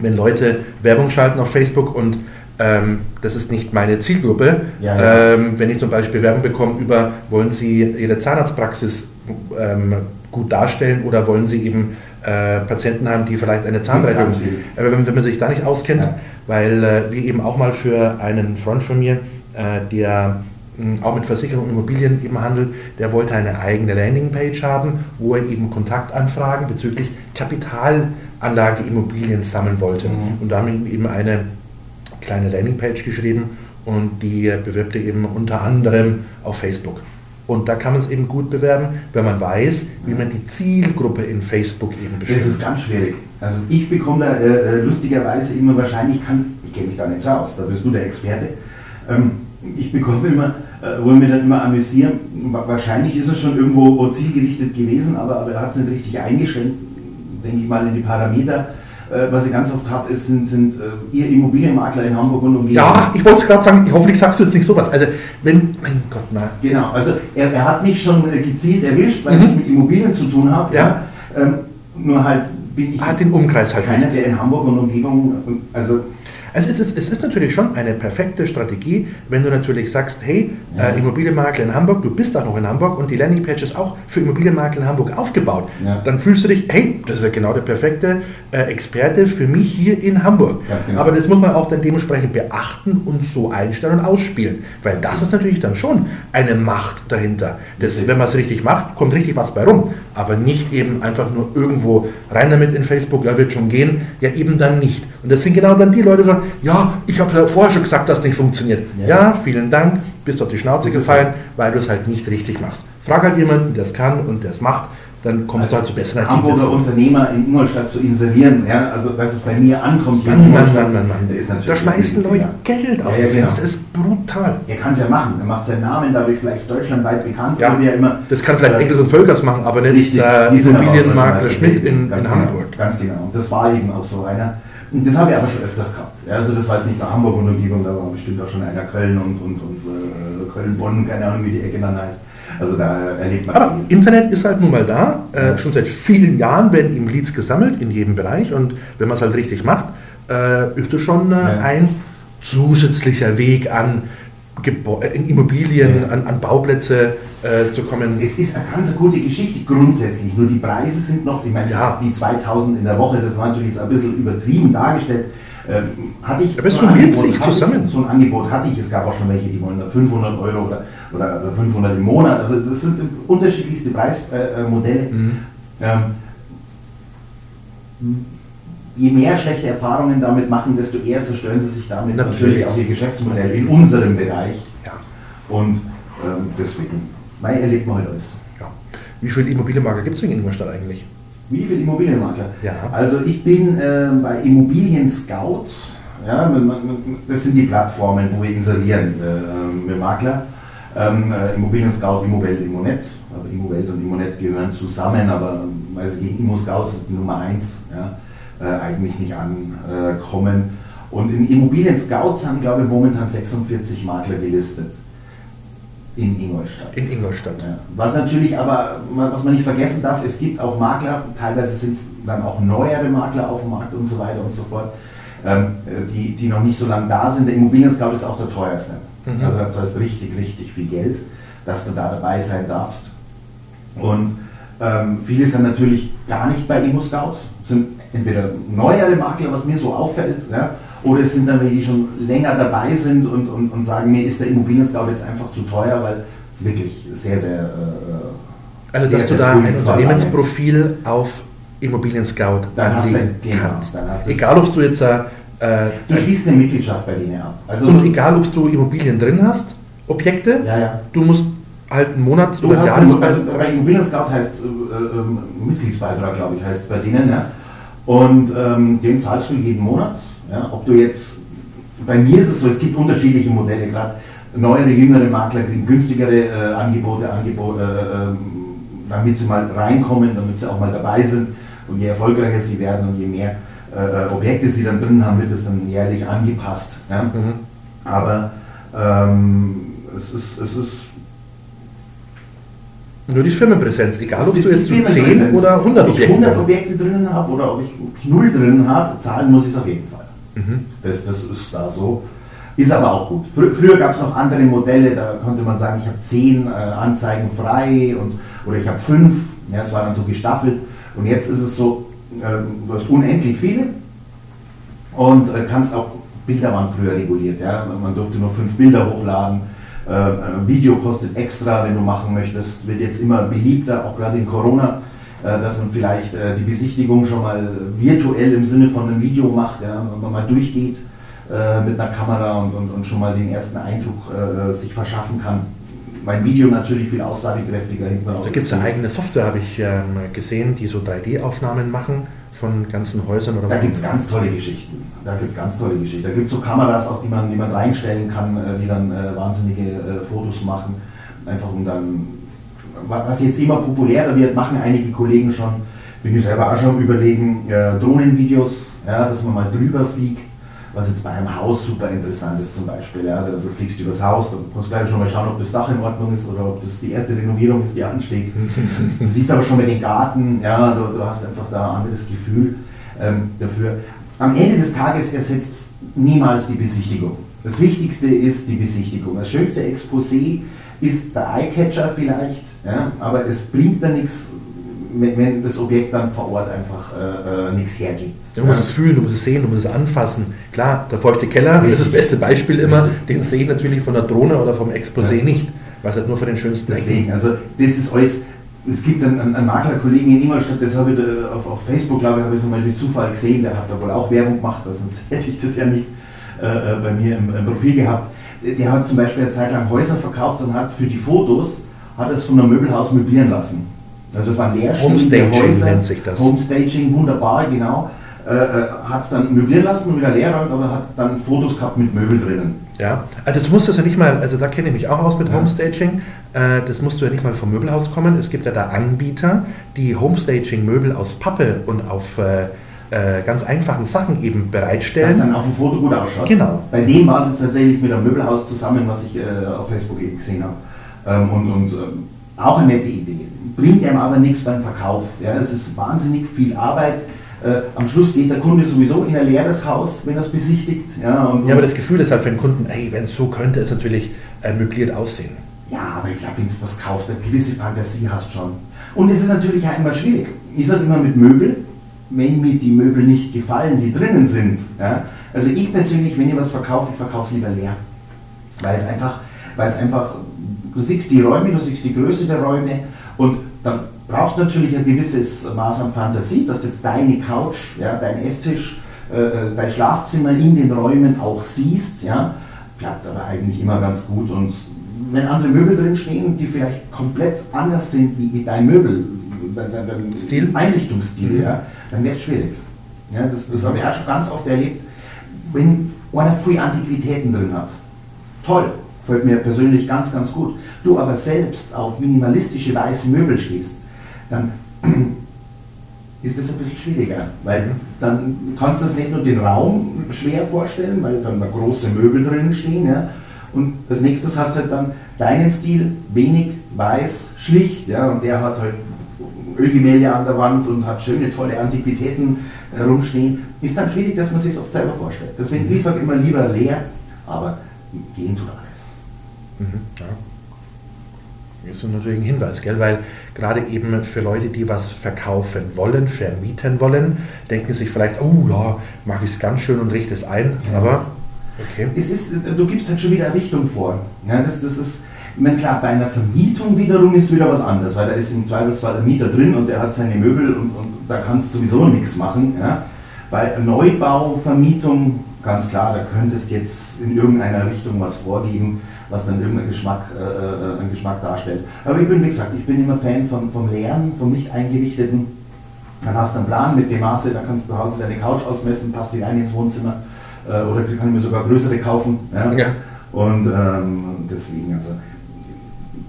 wenn Leute Werbung schalten auf Facebook und ähm, das ist nicht meine Zielgruppe. Ja, ja. Ähm, wenn ich zum Beispiel Werbung bekomme über, wollen Sie Ihre Zahnarztpraxis ähm, gut darstellen oder wollen Sie eben äh, Patienten haben, die vielleicht eine viel. aber wenn, wenn man sich da nicht auskennt, weil äh, wir eben auch mal für einen Freund von mir, äh, der auch mit Versicherung und Immobilien eben handelt, der wollte eine eigene Landingpage haben, wo er eben Kontaktanfragen bezüglich Kapitalanlage Immobilien sammeln wollte. Mhm. Und da haben wir eben eine kleine Landingpage geschrieben und die bewirbt er eben unter anderem auf Facebook. Und da kann man es eben gut bewerben, wenn man weiß, wie man die Zielgruppe in Facebook eben Das bestimmt. ist ganz schwierig. Also ich bekomme da äh, äh, lustigerweise immer wahrscheinlich kann, ich kenne mich da nicht so aus, da bist du der Experte. Ähm, ich bekomme immer, äh, wollen wir dann immer amüsieren, wa- wahrscheinlich ist es schon irgendwo zielgerichtet gewesen, aber, aber er hat es nicht richtig eingeschränkt, denke ich mal, in die Parameter. Äh, was ich ganz oft habe, ist, sind, sind äh, ihr Immobilienmakler in Hamburg und Umgebung. Ja, ich wollte es gerade sagen, hoffentlich sagst du jetzt nicht sowas. Also, wenn, mein Gott, na. Genau, also er, er hat mich schon äh, gezielt erwischt, weil Mhm. ich mit Immobilien zu tun habe. Ja. Ähm, nur halt bin ich Hat den Umkreis halt keiner, nicht. der in Hamburg und Umgebung, also Also es ist, es ist natürlich schon eine perfekte Strategie, wenn du natürlich sagst, hey, Ja. äh, Immobilienmakler in Hamburg, du bist auch noch in Hamburg und die Landingpage ist auch für Immobilienmakler in Hamburg aufgebaut. Ja. Dann fühlst du dich, hey, das ist ja genau der perfekte äh, Experte für mich hier in Hamburg. Genau. Aber das muss man auch dann dementsprechend beachten und so einstellen und ausspielen. Weil das ist natürlich dann schon eine Macht dahinter. Das, wenn man es richtig macht, kommt richtig was bei rum. Aber nicht eben einfach nur irgendwo rein damit in Facebook, ja, wird schon gehen, ja eben dann nicht. Und das sind genau dann die Leute, die sagen, ja, ich habe ja vorher schon gesagt, dass das nicht funktioniert. Ja. Ja, vielen Dank, bist auf die Schnauze gefallen, weil du es halt nicht richtig machst. Frag halt jemanden, der es kann und der es macht, dann kommst du halt zu besseren Hamburger Ergebnissen. Unternehmer in Ingolstadt zu inserieren, ja, also dass es bei mir ankommt hier Mann, in Mann, Ingolstadt, Mann, Mann, Mann. ist natürlich Da schmeißen Leute Fehler. Geld aus. Ja, ja, genau. Das ist brutal. Er kann es ja machen, er macht seinen Namen dadurch vielleicht deutschlandweit bekannt, Ja, er immer. Das kann vielleicht Äh, Engels und Völkers machen, aber nicht Richtig, der aber auch Immobilienmakler Schmidt in, in genau, Hamburg. Ganz genau. Und das war eben auch so einer. Und das habe ich aber schon öfters gehabt. Also das war jetzt nicht nur Hamburg und Umgebung, da war bestimmt auch schon einer Köln und, und, und äh, Köln-Bonn, keine Ahnung, wie die Ecke dann heißt. Also da erlebt man Aber viel. Internet ist halt nun mal da. Äh, schon seit vielen Jahren werden ihm Leads gesammelt in jedem Bereich. Und wenn man es halt richtig macht, äh, ist es schon äh, Ja. ein zusätzlicher Weg an, Gebäu- äh, in Immobilien, Ja. an, an Bauplätze äh, zu kommen. Es ist eine ganz gute Geschichte grundsätzlich, nur die Preise sind noch, ich meine, Ja. die 2000 in der Woche, das war natürlich jetzt ein bisschen übertrieben dargestellt. Ähm, hatte ich Aber es so ein summiert Angebot sich hatte ich- zusammen. So ein Angebot hatte ich, es gab auch schon welche, die wollen da 500 Euro oder, oder, oder 500 im Monat, also das sind unterschiedlichste Preismodelle. Mhm. Ähm, je mehr schlechte Erfahrungen damit machen, desto eher zerstören sie sich damit Natürlich. natürlich, auch ihr Geschäftsmodell in unserem Bereich. Ja. Und ähm, deswegen, mein erlebt man heute alles. ja. Wie viele Immobilienmakler gibt es in Ingolstadt eigentlich? Wie viele Immobilienmakler? Ja. Also ich bin äh, bei Immobilien Scout. Ja, das sind die Plattformen, wo wir inserieren äh, mit Makler. Ähm, äh, Immobilien Scout, Immowelt, Immonet. Aber Immowelt und Immonet gehören zusammen, aber also gegen Immo Scout ist die Nummer eins. Ja, eigentlich nicht ankommen. Und in Immobilien Scouts haben, glaube ich, momentan 46 Makler gelistet. In Ingolstadt. In Ingolstadt. Ja. Was natürlich aber, was man nicht vergessen darf, es gibt auch Makler, teilweise sind es dann auch neuere Makler auf dem Markt und so weiter und so fort, ähm, die, die noch nicht so lange da sind. Der Immobilien-Scout ist auch der teuerste. Mhm. Also da zahlst du richtig, richtig viel Geld, dass du da dabei sein darfst. Und ähm, viele sind natürlich gar nicht bei Immo-Scout, sind entweder neuere Makler, was mir so auffällt, ja, oder es sind dann welche, die schon länger dabei sind und, und, und sagen, mir ist der Immobilien-Scout jetzt einfach zu teuer, weil es wirklich sehr, sehr... Äh, Also, dass sehr, du da ein. Unternehmensprofil auf Immobilien Scout Dann hast du- genau, kannst. Egal, ob du jetzt äh, Du schließt eine Mitgliedschaft bei denen ab. Also, und egal, ob du Immobilien drin hast, Objekte, ja, ja. du musst halt einen Monats- Du oder Jahres... also bei Immobilien Scout heißt äh, äh, Mitgliedsbeitrag, glaube ich, heißt es bei denen. Ja. Und ähm, den zahlst du jeden Monat. Ja. Ob du jetzt, bei mir ist es so, es gibt unterschiedliche Modelle, gerade neuere, jüngere Makler kriegen günstigere äh, Angebote, Angebote äh, ähm, damit sie mal reinkommen, damit sie auch mal dabei sind. Und je erfolgreicher sie werden und je mehr äh, äh, Objekte sie dann drin haben, wird es dann jährlich angepasst. Ja. Mhm. Aber ähm, es ist, es ist Nur die Firmenpräsenz, egal ob Das du ist jetzt die nur 10 Firmenpräsenz. oder 100 Ob ich Objekte 100 hast. Objekte drinnen habe oder ob ich, ob ich 0 drinnen habe, zahlen muss ich es auf jeden Fall. Mhm. Das, das ist da so. Ist aber auch gut. Frü früher gab es noch andere Modelle, da konnte man sagen, ich habe 10 äh, Anzeigen frei und, oder ich habe 5. Ja, es war dann so gestaffelt. Und jetzt ist es so, äh, du hast unendlich viele und äh, kannst auch, Bilder waren früher reguliert. Ja? Man durfte nur 5 Bilder hochladen. Äh, Video kostet extra, wenn du machen möchtest, wird jetzt immer beliebter, auch gerade in Corona, äh, dass man vielleicht äh, die Besichtigung schon mal virtuell im Sinne von einem Video macht, ja, man mal durchgeht mit einer Kamera und, und, und schon mal den ersten Eindruck äh, sich verschaffen kann. Mein Video natürlich viel aussagekräftiger hinten raus. Da gibt es eine eigene Software, habe ich ähm, gesehen, die so 3D-Aufnahmen machen von ganzen Häusern oder Da gibt es ganz tolle Geschichten. Da gibt es ganz tolle Geschichten. Da gibt es so Kameras auch, die man, die man reinstellen kann, äh, die dann äh, wahnsinnige äh, Fotos machen. Einfach um dann, wa- was jetzt immer populärer wird, machen einige Kollegen schon, bin ich selber auch schon überlegen, äh, Drohnenvideos, ja, dass man mal drüber fliegt, was jetzt bei einem Haus super interessant ist zum Beispiel. Ja, du fliegst übers Haus, du musst gleich schon mal schauen, ob das Dach in Ordnung ist oder ob das die erste Renovierung ist, die ansteht. Du siehst aber schon mal den Garten, ja, du, du hast einfach da ein anderes Gefühl ähm, dafür. Am Ende des Tages ersetzt niemals die Besichtigung. Das Wichtigste ist die Besichtigung. Das schönste Exposé ist der Eyecatcher vielleicht, ja, aber es bringt da nichts, wenn, wenn das Objekt dann vor Ort einfach äh, äh, nichts hergibt. Du musst es fühlen, du musst es sehen, du musst es anfassen. Klar, der feuchte Keller Richtig. ist das beste Beispiel immer. Richtig. Den sehe ich natürlich von der Drohne oder vom Exposé Ja. nicht, weil es halt nur für den schönsten Deswegen, Ecken. also das ist alles. Es gibt einen, einen, einen Maklerkollegen in Ingolstadt, das habe ich da auf, auf Facebook, glaube ich, habe ich so mal durch Zufall gesehen, der hat da wohl auch Werbung gemacht, weil sonst hätte ich das ja nicht äh, äh, bei mir im, im Profil gehabt. Der hat zum Beispiel eine Zeit lang Häuser verkauft und hat für die Fotos, hat es von einem Möbelhaus möblieren lassen. Also das waren leerstehende Homestaging Häuser. nennt sich das. Homestaging, wunderbar, genau. Äh, äh, hat es dann möblieren lassen und wieder leer räumt, aber hat dann Fotos gehabt mit Möbel drinnen. Ja, also das muss das ja nicht mal, also da kenne ich mich auch aus mit Ja. Homestaging. Äh, Das musst du ja nicht mal vom Möbelhaus kommen. Es gibt ja da Anbieter, die Homestaging-Möbel aus Pappe und auf äh, äh, ganz einfachen Sachen eben das bereitstellen. dann auf dem Foto gut ausschaut. Genau. Bei dem war es jetzt tatsächlich mit einem Möbelhaus zusammen, was ich äh, auf Facebook eben gesehen habe. Ähm, und und ähm, auch eine nette Idee. Bringt einem aber nichts beim Verkauf. Ja, es ist wahnsinnig viel Arbeit. Äh, am Schluss geht der Kunde sowieso in ein leeres Haus, wenn er es besichtigt. Ja, Ja, aber das Gefühl ist halt für den Kunden, ey, wenn es so könnte, es natürlich äh, möbliert aussehen. Ja, aber ich glaube, wenn du was kaufst, eine gewisse Fantasie hast schon. Und es ist natürlich auch immer schwierig. Ich sage immer mit Möbel, wenn mir die Möbel nicht gefallen, die drinnen sind. Ja? Also ich persönlich, wenn ich was verkaufe, ich verkaufe lieber leer. Weil es einfach, weil es einfach, du siehst die Räume, du siehst die Größe der Räume und dann brauchst natürlich ein gewisses Maß an Fantasie, dass du jetzt deine Couch, ja, dein Esstisch, äh, äh, dein Schlafzimmer in den Räumen auch siehst. Ja, klappt aber eigentlich immer ganz gut. Und wenn andere Möbel drin stehen, die vielleicht komplett anders sind wie, wie dein Möbel, Stil? Einrichtungsstil, mhm. ja, dann wird es schwierig. Ja, das, das habe ich auch schon ganz oft erlebt, wenn einer viel Antiquitäten drin hat. Toll, fällt mir persönlich ganz, ganz gut. Du aber selbst auf minimalistische weiße Möbel stehst, dann ist das ein bisschen schwieriger, weil dann kannst du das nicht nur den Raum schwer vorstellen, weil dann da große Möbel drin stehen, ja, und als nächstes hast du halt dann deinen Stil, wenig, weiß, schlicht, ja, und der hat halt Ölgemälde an der Wand und hat schöne, tolle Antiquitäten herumstehen, ist dann schwierig, dass man sich es oft selber vorstellt. Deswegen, ich sage immer lieber leer, aber gehen tut alles. Mhm, ja. Das ist natürlich ein Hinweis, gell? weil gerade eben für Leute, die was verkaufen wollen, vermieten wollen, denken sich vielleicht, oh ja, mache ich es ganz schön und richte es ein, ja. aber okay. Es ist, du gibst halt schon wieder Richtung vor. Ja, das, das ist, ich meine, klar, bei einer Vermietung wiederum ist wieder was anderes, weil da ist im Zweifelsfall der Mieter drin und der hat seine Möbel und, und da kannst du sowieso nichts machen. Ja. Bei Neubau, Vermietung, ganz klar, da könntest jetzt in irgendeiner Richtung was vorgeben was dann irgendeinen Geschmack, äh, äh, einen Geschmack darstellt. Aber ich bin, wie gesagt, ich bin immer Fan von, vom Leeren, vom nicht eingerichteten. Dann hast du einen Plan mit dem Maße, da kannst du zu Hause deine Couch ausmessen, passt die rein ins Wohnzimmer. Äh, oder kann ich mir sogar größere kaufen. Ja? ja. Und ähm, deswegen, also,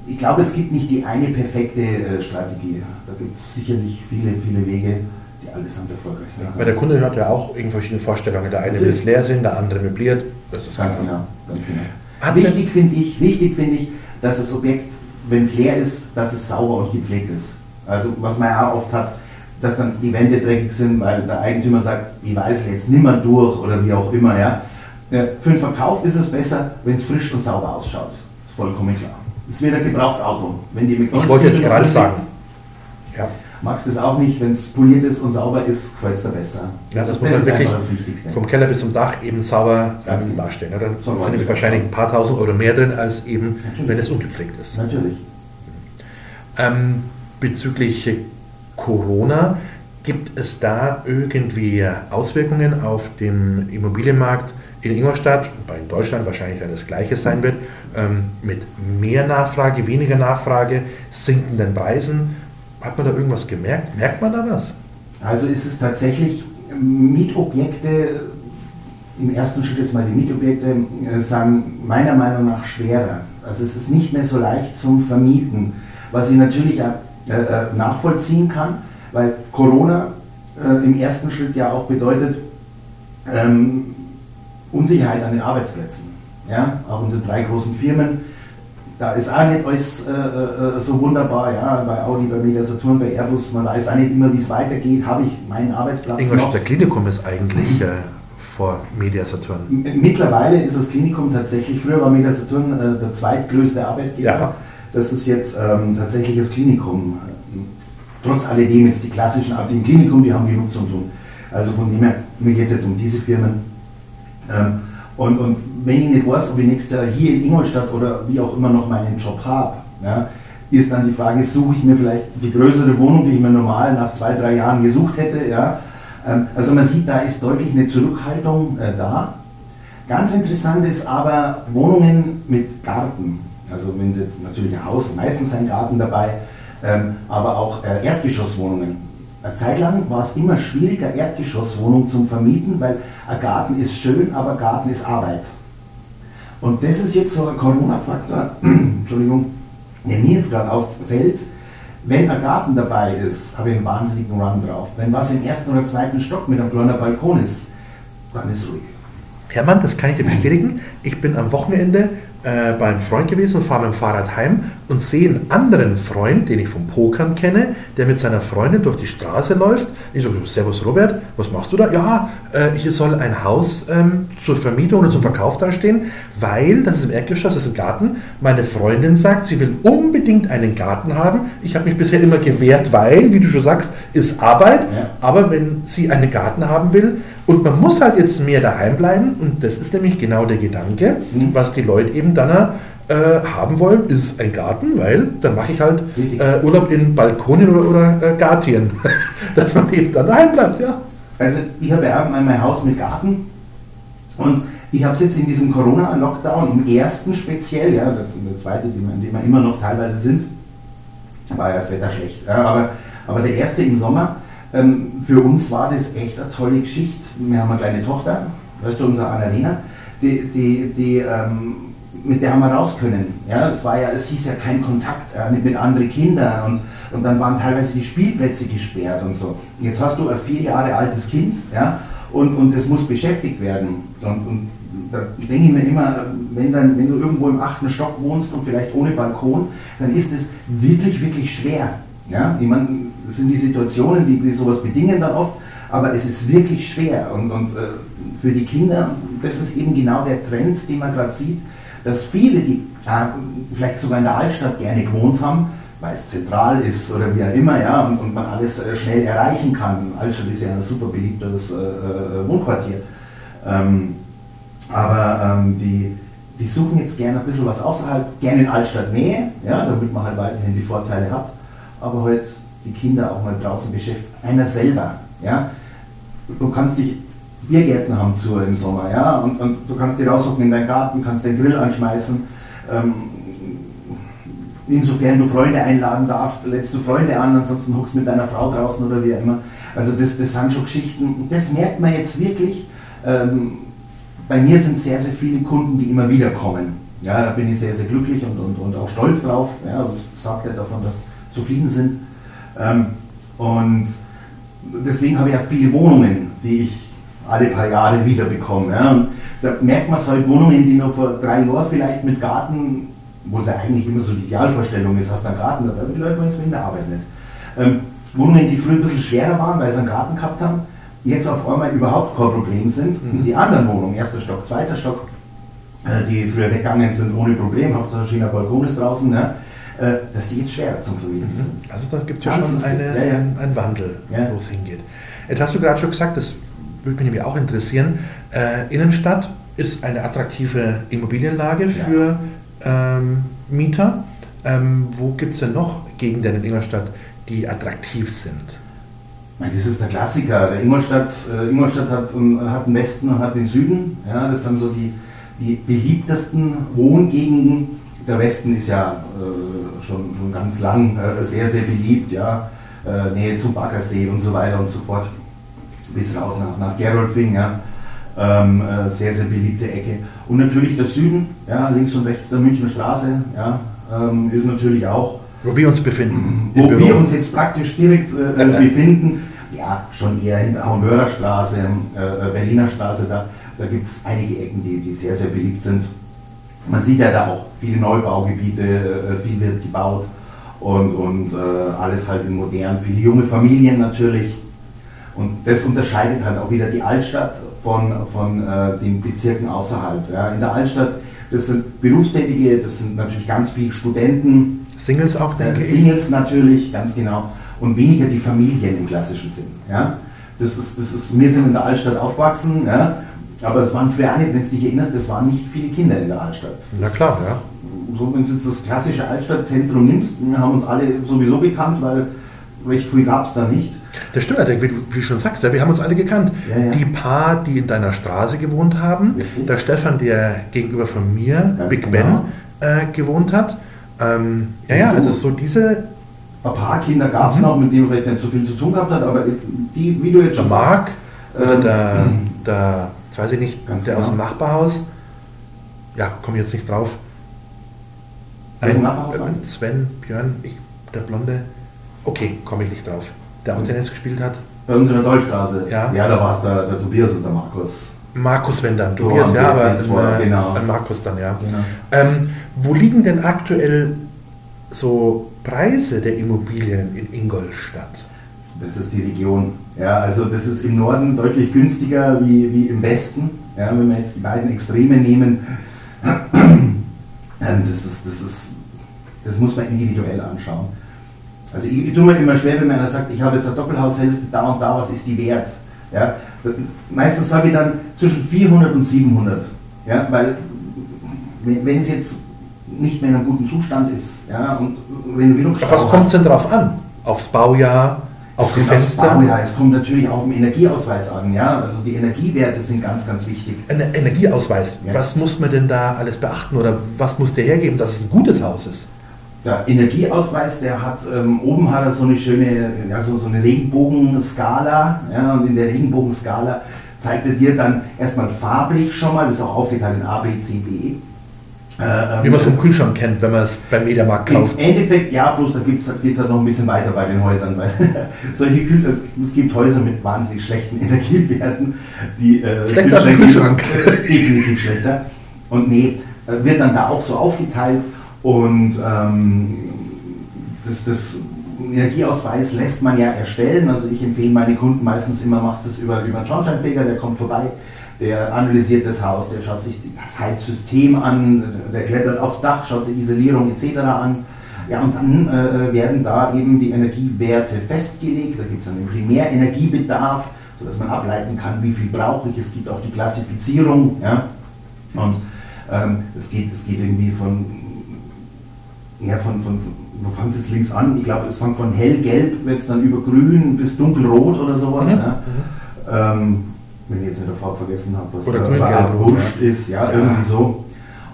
ich glaube, es gibt nicht die eine perfekte äh, Strategie. Da gibt es sicherlich viele, viele Wege, die allesamt erfolgreich sind. Weil der Kunde hat ja auch irgendwie verschiedene Vorstellungen. Der eine will es leer sehen, der andere möbliert. Das ist ganz genau. Ganz genau. Wichtig finde ich, wichtig finde ich, dass das Objekt, wenn es leer ist, dass es sauber und gepflegt ist. Also was man ja auch oft hat, dass dann die Wände dreckig sind, weil der Eigentümer sagt, ich weiß jetzt nimmer durch oder wie auch immer. Ja. Für den Verkauf ist es besser, wenn es frisch und sauber ausschaut. Vollkommen klar. Es wird ein Gebrauchsauto. Wenn die ich wollte jetzt gerade sagen. Ja magst du es auch nicht, wenn es poliert ist und sauber ist, gefällt es dir besser. Ja, das, das muss man wirklich vom Keller bis zum Dach eben sauber Ganz ähm, darstellen. Dann so sind nämlich wahrscheinlich ein paar tausend Euro mehr drin, als eben, Natürlich. wenn es ungepflegt ist. Natürlich. Ähm, bezüglich Corona, gibt es da irgendwie Auswirkungen auf den Immobilienmarkt in Ingolstadt, bei in Deutschland wahrscheinlich dann das Gleiche sein wird, ähm, mit mehr Nachfrage, weniger Nachfrage, sinkenden Preisen? Hat man da irgendwas gemerkt? Merkt man da was? Also ist es tatsächlich Mietobjekte, im ersten Schritt jetzt mal die Mietobjekte, äh, sagen meiner Meinung nach schwerer. Also es ist nicht mehr so leicht zum Vermieten, was ich natürlich äh, äh, nachvollziehen kann, weil Corona äh, im ersten Schritt ja auch bedeutet ähm, Unsicherheit an den Arbeitsplätzen. Ja? Auch unsere drei großen Firmen da ist auch nicht alles äh, äh, so wunderbar, ja, bei Audi, bei Media Saturn, bei Airbus, man weiß auch nicht immer, wie es weitergeht, habe ich meinen Arbeitsplatz Ingolstädter Klinikum ist eigentlich äh, vor Media Saturn. Mittlerweile ist das Klinikum tatsächlich, früher war Media Saturn äh, der zweitgrößte Arbeitgeber, ja. das ist jetzt ähm, tatsächlich das Klinikum. Trotz alledem jetzt die klassischen Abteilungen Klinikum, die haben genug zu tun. Also von dem her, mir geht es jetzt um diese Firmen. Ähm, und, und wenn ich nicht weiß, ob ich nächstes Jahr hier in Ingolstadt oder wie auch immer noch meinen Job habe, ja, ist dann die Frage, suche ich mir vielleicht die größere Wohnung, die ich mir normal nach zwei, drei Jahren gesucht hätte. Ja. Ähm, also man sieht, da ist deutlich eine Zurückhaltung äh, da. Ganz interessant ist aber Wohnungen mit Garten. Also wenn Sie jetzt natürlich ein Haus, meistens ein Garten dabei, ähm, aber auch äh, Erdgeschosswohnungen. Eine Zeit lang war es immer schwieriger, Erdgeschosswohnungen zu vermieten, weil ein Garten ist schön, aber Garten ist Arbeit. Und das ist jetzt so ein Corona-Faktor, Entschuldigung, der mir jetzt gerade auffällt. Wenn ein Garten dabei ist, habe ich einen wahnsinnigen Run drauf. Wenn was im ersten oder zweiten Stock mit einem kleinen Balkon ist, dann ist ruhig. Hermann, das kann ich dir bestätigen. Ich bin am Wochenende äh, beim Freund gewesen und fahre mit dem Fahrrad heim und sehe einen anderen Freund, den ich vom Pokern kenne, der mit seiner Freundin durch die Straße läuft. Ich sage, Servus Robert, was machst du da? Ja, äh, hier soll ein Haus ähm, zur Vermietung oder zum Verkauf dastehen, weil, das ist im Erdgeschoss, das ist ein Garten, meine Freundin sagt, sie will unbedingt einen Garten haben. Ich habe mich bisher immer gewehrt, weil, wie du schon sagst, ist Arbeit, ja. aber wenn sie einen Garten haben will, und man muss halt jetzt mehr daheim bleiben und das ist nämlich genau der Gedanke, mhm. was die Leute eben dann äh, haben wollen, ist ein Garten, weil dann mache ich halt äh, Urlaub in Balkonien oder, oder äh, Gartien, dass man eben dann daheim bleibt, ja. Also ich habe ja mein Haus mit Garten und ich habe es jetzt in diesem Corona-Lockdown, im ersten speziell, ja, das der zweite, in dem wir immer noch teilweise sind, war ja das Wetter schlecht, ja, aber, aber der erste im Sommer, ähm, für uns war das echt eine tolle Geschichte. Wir haben eine kleine Tochter, weißt du, unsere Annalena, die, die, die ähm, mit der haben wir raus können. Ja, es, war ja, es hieß ja kein Kontakt ja, mit, anderen Kindern und, und dann waren teilweise die Spielplätze gesperrt und so. Jetzt hast du ein vier Jahre altes Kind ja, und, und das muss beschäftigt werden. Und, und da denke ich mir immer, wenn, dann, wenn du irgendwo im achten Stock wohnst und vielleicht ohne Balkon, dann ist es wirklich, wirklich schwer. Ja? Ich meine, das sind die Situationen, die, die sowas bedingen dann oft, aber es ist wirklich schwer. Und, und äh, für die Kinder, das ist eben genau der Trend, den man gerade sieht, dass viele, die vielleicht sogar in der Altstadt gerne gewohnt haben, weil es zentral ist oder wie auch immer, ja, und, und man alles äh, schnell erreichen kann. Altstadt ist ja ein super beliebtes äh, äh, Wohnquartier. Ähm, aber ähm, die, die suchen jetzt gerne ein bisschen was außerhalb, gerne in Altstadtnähe, ja, damit man halt weiterhin die Vorteile hat, aber halt die Kinder auch mal draußen beschäftigt. Einer selber, ja. Du kannst dich Biergärten haben zu im Sommer, ja, und, und du kannst dich raushocken in deinen Garten, kannst den Grill anschmeißen. Ähm, insofern du Freunde einladen darfst, lädst du Freunde an, ansonsten huckst mit deiner Frau draußen oder wie immer. Also das, das sind schon Geschichten, das merkt man jetzt wirklich. Ähm, bei mir sind sehr, sehr viele Kunden, die immer wieder kommen. Ja, da bin ich sehr, sehr glücklich und, und, und auch stolz drauf. Ja, ich sage ja davon, dass zufrieden sind. Ähm, und deswegen habe ich auch viele Wohnungen, die ich alle paar Jahre wieder bekomme. Ja. Und da merkt man es halt, Wohnungen, die noch vor drei Jahren vielleicht mit Garten, wo es ja eigentlich immer so die Idealvorstellung ist, hast du einen Garten, da die Leute es in der Arbeit nicht. Ähm, Wohnungen, die früher ein bisschen schwerer waren, weil sie einen Garten gehabt haben, jetzt auf einmal überhaupt kein Problem sind. Mhm. Und die anderen Wohnungen, erster Stock, zweiter Stock, äh, die früher weggegangen sind ohne Problem, Hauptsache schöner Balkon ist draußen, ne? Äh, dass die jetzt schwerer zum Vermieten mhm. sind. Also da gibt es ja schon eine, ja, ja. einen Wandel, wo es hingeht. Jetzt hast du gerade schon gesagt, das würde mich auch interessieren. Äh, Innenstadt ist eine attraktive Immobilienlage für ähm, Mieter. Ähm, wo gibt es denn noch Gegenden in Ingolstadt, die attraktiv sind? Das ist der Klassiker. Der Ingolstadt, äh, Ingolstadt hat, hat den Westen und hat den Süden. Ja, das sind so die, die beliebtesten Wohngegenden. Der Westen ist ja äh, schon, schon ganz lang äh, sehr, sehr beliebt. Ja. Äh, Nähe zum Baggersee und so weiter und so fort bis raus nach, nach Gerolfing, ja. Ähm, äh, sehr, sehr beliebte Ecke. Und natürlich der Süden, ja, links und rechts der Münchner Straße, ja, ähm, ist natürlich auch. Wo wir uns befinden. Wo wir uns jetzt praktisch direkt äh, äh befinden, ja, schon eher in der Hamburger Straße, äh, äh, Berliner Straße, da, da gibt es einige Ecken, die, die sehr, sehr beliebt sind. Man sieht ja da auch viele Neubaugebiete, äh, viel wird gebaut und, und alles halt in modern, viele junge Familien natürlich. Und das unterscheidet halt auch wieder die Altstadt von, von äh, den Bezirken außerhalb. Ja. In der Altstadt, das sind Berufstätige, das sind natürlich ganz viele Studenten. Singles auch, denke äh, Singles ich. natürlich, ganz genau. Und weniger die Familien im klassischen Sinn. Ja. Das ist, das ist, wir sind in der Altstadt aufgewachsen, ja. aber es waren früher nicht, wenn du dich erinnerst, das waren nicht viele Kinder in der Altstadt. Na klar, ja. So, wenn du jetzt das klassische Altstadtzentrum nimmst, wir haben uns alle sowieso bekannt, weil recht viel gab es da nicht. Das stimmt, wie du, wie du schon sagst, ja, wir haben uns alle gekannt. Ja, ja. Die paar, die in deiner Straße gewohnt haben, Richtig. der Stefan, der gegenüber von mir, Ganz Big genau. Ben, äh, gewohnt hat. Ähm, ja, ja, also so diese. Ein paar Kinder gab es mhm. noch, mit denen vielleicht nicht so viel zu tun gehabt hat, aber die, wie du jetzt schon der Marc, sagst. Ähm, der, der, jetzt weiß ich nicht, Ganz der genau. aus dem Nachbarhaus, ja, komme jetzt nicht drauf. Ein, äh, Sven, Björn, ich, der Blonde, okay, komme ich nicht drauf der auch Tennis gespielt hat? Bei uns in der Deutschstraße. Ja, ja da war es der, der, Tobias und der Markus. Markus, wenn dann. So Tobias, ja, aber ein, äh, genau. ein Markus dann, ja. Genau. Ähm, wo liegen denn aktuell so Preise der Immobilien in Ingolstadt? Das ist die Region. Ja, also das ist im Norden deutlich günstiger wie, wie im Westen. Ja, wenn wir jetzt die beiden Extreme nehmen, das, ist, das, ist, das muss man individuell anschauen. Also ich, ich tue mir immer schwer, wenn einer sagt, ich habe jetzt eine Doppelhaushälfte, da und da, was ist die wert? Ja, meistens sage ich dann zwischen 400 und 700. Ja, weil wenn es jetzt nicht mehr in einem guten Zustand ist. Ja, und Renovierungsstau Was kommt es denn darauf an? Aufs Baujahr, auf die Fenster? Baujahr. Es kommt natürlich auf den Energieausweis an. Ja? Also die Energiewerte sind ganz, ganz wichtig. Ein Energieausweis, ja. was muss man denn da alles beachten oder was muss der hergeben, dass es ein gutes Haus ist? Der Energieausweis, der hat, ähm, oben hat er so eine schöne, ja, so, so eine Regenbogenskala. Ja, und in der Regenbogenskala zeigt er dir dann erstmal farblich schon mal, das ist auch aufgeteilt in A, B, C, D. Äh, ähm, Wie man es vom Kühlschrank kennt, wenn man es beim Mediamarkt kauft. Im Endeffekt, ja, bloß da geht es halt noch ein bisschen weiter bei den Häusern, weil solche Kühl es, es, gibt Häuser mit wahnsinnig schlechten Energiewerten, die äh, schlechter als Kühlschrank. definitiv schlechter. Und nee, äh, wird dann da auch so aufgeteilt und ähm, das, das Energieausweis lässt man ja erstellen. Also ich empfehle meine Kunden meistens immer, macht es über, über einen Schornsteinfeger, der kommt vorbei, der analysiert das Haus, der schaut sich das Heizsystem an, der klettert aufs Dach, schaut sich Isolierung etc. an. Ja, und dann äh, werden da eben die Energiewerte festgelegt. Da gibt es einen Primärenergiebedarf, sodass man ableiten kann, wie viel brauche ich. Es gibt auch die Klassifizierung. Ja? Und ähm, es, geht, es geht irgendwie von ja, von, von, wo fängt es links an? Ich glaube, es fängt von hellgelb, wird es dann über grün bis dunkelrot oder sowas. Mhm. Ja. Ähm, wenn ich jetzt nicht der Farbe vergessen habe, was oder grün-gelb-rot ist, ja, ja, irgendwie so.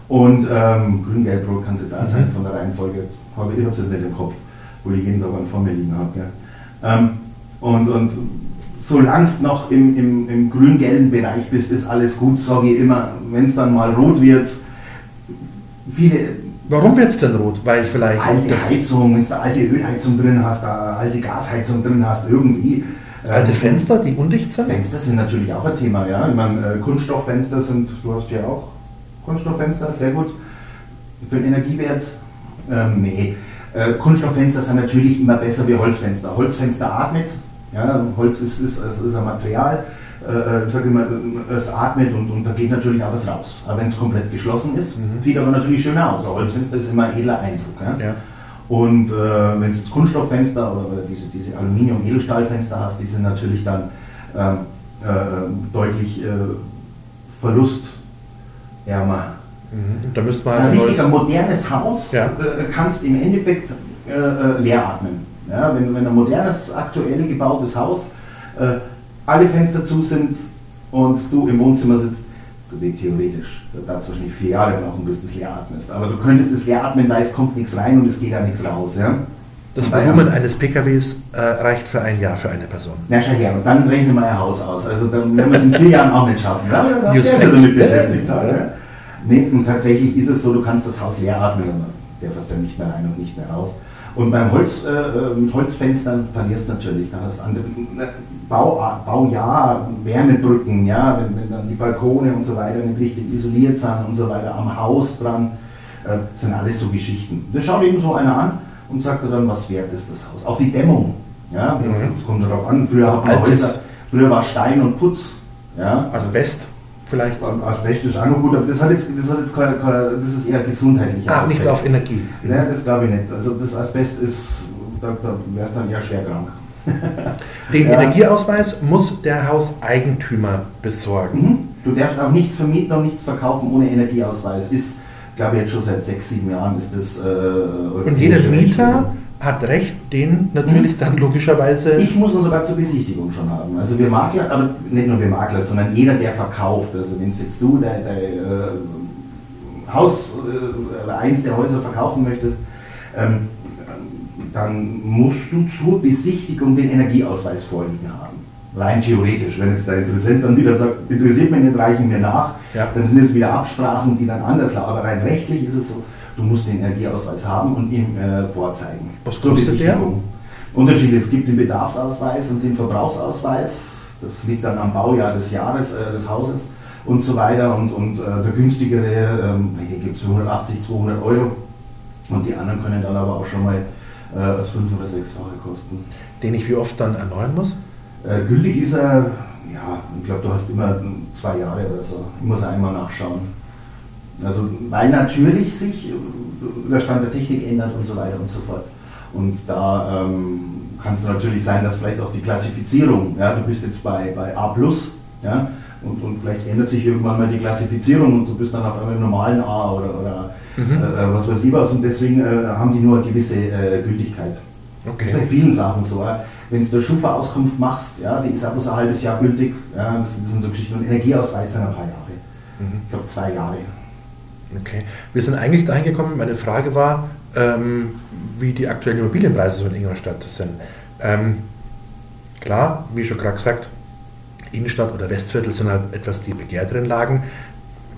Und ähm, grün-gelb-rot kann es jetzt auch mhm. sein von der Reihenfolge. Ich habe es jetzt nicht im Kopf, wo ich jeden Tag einen vor mir liegen habe. Ja. Ähm, und, und solange es noch im, im, im grün-gelben Bereich bist, ist alles gut, sage ich immer. Wenn es dann mal rot wird, viele Warum wird es denn rot? Weil vielleicht. Alte Heizung, wenn du da alte Ölheizung drin hast, da alte Gasheizung drin hast, irgendwie. Alte ähm, Fenster, die undicht sind? Fenster sind natürlich auch ein Thema, ja. Ich meine, äh, Kunststofffenster sind, du hast ja auch Kunststofffenster, sehr gut. Für den Energiewert? Ähm, nee. Äh, Kunststofffenster sind natürlich immer besser wie Holzfenster. Holzfenster atmet, ja, Holz ist, ist, ist ein Material äh, sag immer, es atmet und, und da geht natürlich auch was raus. Aber wenn es komplett geschlossen ist, mhm. sieht aber natürlich schöner aus. Ein Holzfenster ist immer ein edler Eindruck. Ja? Ja. Und äh, wenn es Kunststofffenster oder, oder diese, diese Aluminium-Edelstahlfenster hast, die sind natürlich dann ähm, äh, deutlich äh, verlustärmer. Mhm. Da müsste man ein richtig ein modernes Haus ja. Äh, kannst im Endeffekt äh, äh, leer atmen. Ja, wenn, wenn ein modernes, aktuell gebautes Haus alle Fenster zu sind und du im Wohnzimmer sitzt, du denkst theoretisch, da darfst du wahrscheinlich vier Jahre brauchen, bis du das leer atmest. Aber du könntest das leer atmen, weil es kommt nichts rein und es geht auch nichts raus. Ja? Das Volumen eines PKWs äh, reicht für ein Jahr für eine Person. Na schau her, und dann rechnen wir ein Haus aus. Also dann werden wir es in vier Jahren auch nicht schaffen. Ja, das ist ja damit beschäftigt. Ja. Nee, und tatsächlich ist es so, du kannst das Haus leer atmen und der fährst dann nicht mehr rein und nicht mehr raus. Und beim Holz, äh, äh, mit Holzfenstern verlierst du natürlich. Da hast andere ne, Bau, Baujahr, Wärmebrücken, ja, wenn, wenn, dann die Balkone und so weiter nicht richtig isoliert sind und so weiter, am Haus dran, äh, sind alles so Geschichten. Das schaut eben so einer an und sagt dann, was wert ist das Haus. Auch die Dämmung, ja, mhm. das kommt darauf an. Früher, hat man Häuser, früher war Stein und Putz. Ja, Asbest vielleicht. Asbest ist auch noch gut, aber das, hat jetzt, das, hat jetzt keine, keine, das ist eher gesundheitlich. Ah, nicht auf Energie. Nein, das glaube ich nicht. Also das Asbest ist, da, da wäre es dann eher schwer krank. Den ja. Energieausweis muss der Hauseigentümer besorgen. Mhm. Du darfst auch nichts vermieten und nichts verkaufen ohne Energieausweis. Ist, glaube ich, jetzt schon seit sechs, sieben Jahren ist das. Äh, und jeder Mieter hat recht, den natürlich mhm. dann logischerweise. Ich muss ihn sogar zur Besichtigung schon haben. Also wir Makler, aber nicht nur wir Makler, sondern jeder, der verkauft. Also wenn es jetzt du dein, dein äh, Haus äh, eins der Häuser verkaufen möchtest, ähm, dann musst du zur Besichtigung den Energieausweis vorliegen haben. Rein theoretisch, wenn jetzt der Interessent dann wieder sagt, interessiert mich nicht, reichen mir nach, ja. dann sind es wieder Absprachen, die dann anders laufen. Aber rein rechtlich ist es so, du musst den Energieausweis haben und ihm äh, vorzeigen. Was kostet der? Unterschiede, es gibt den Bedarfsausweis und den Verbrauchsausweis. Das liegt dann am Baujahr des Jahres äh, des Hauses und so weiter. Und, und äh, der günstigere, ähm, hier gibt es 180, 200 Euro. Und die anderen können dann aber auch schon mal äh, als fünf- oder sechsfache kosten. Den ich wie oft dann erneuern muss? Äh, gültig ist er, ja, ich glaube, du hast immer zwei Jahre oder so. Ich muss einmal nachschauen. Also, weil natürlich sich äh, der Stand der Technik ändert und so weiter und so fort. Und da ähm, kann es natürlich sein, dass vielleicht auch die Klassifizierung, ja, du bist jetzt bei, bei A, ja, und, und vielleicht ändert sich irgendwann mal die Klassifizierung und du bist dann auf einmal im normalen A oder, oder mhm. äh, was weiß ich was, und deswegen äh, haben die nur eine gewisse äh, Gültigkeit. Okay. Das ist bei vielen Sachen so. Wenn du eine Schufa-Auskunft machst, ja, die ist auch bloß ein halbes Jahr gültig, ja, das, das sind so Geschichten. Und Energieausweis sind ein paar Jahre. Mhm. Ich glaube zwei Jahre. Okay. Wir sind eigentlich dahin gekommen, meine Frage war, ähm, wie die aktuellen Immobilienpreise so in Ingolstadt sind. Ähm, klar, wie schon gerade gesagt, Innenstadt oder Westviertel sind halt etwas die begehrteren Lagen.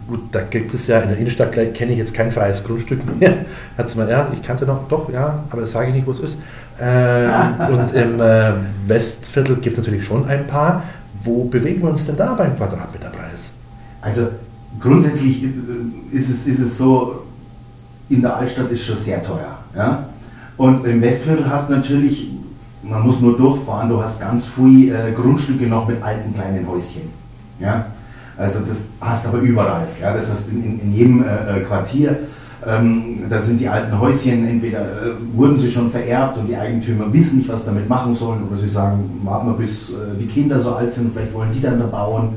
Gut, da gibt es ja in der Innenstadt, kenne ich jetzt kein freies Grundstück mehr. Hat mal, ja, ich kannte noch, doch, ja, aber das sage ich nicht, wo es ist. Ähm, und im äh, Westviertel gibt es natürlich schon ein paar. Wo bewegen wir uns denn da beim Quadratmeterpreis? Also grundsätzlich äh, ist es, ist es so, in der Altstadt ist schon sehr teuer. Ja? Und im Westviertel hast du natürlich, man muss nur durchfahren, du hast ganz viele äh, Grundstücke noch mit alten kleinen Häuschen. Ja? Also das hast du aber überall. Ja? Das heißt in, in, in jedem äh, äh, Quartier, ähm, da sind die alten Häuschen, entweder äh, wurden sie schon vererbt und die Eigentümer wissen nicht, was damit machen sollen, oder sie sagen, warten wir bis äh, die Kinder so alt sind, vielleicht wollen die dann da bauen.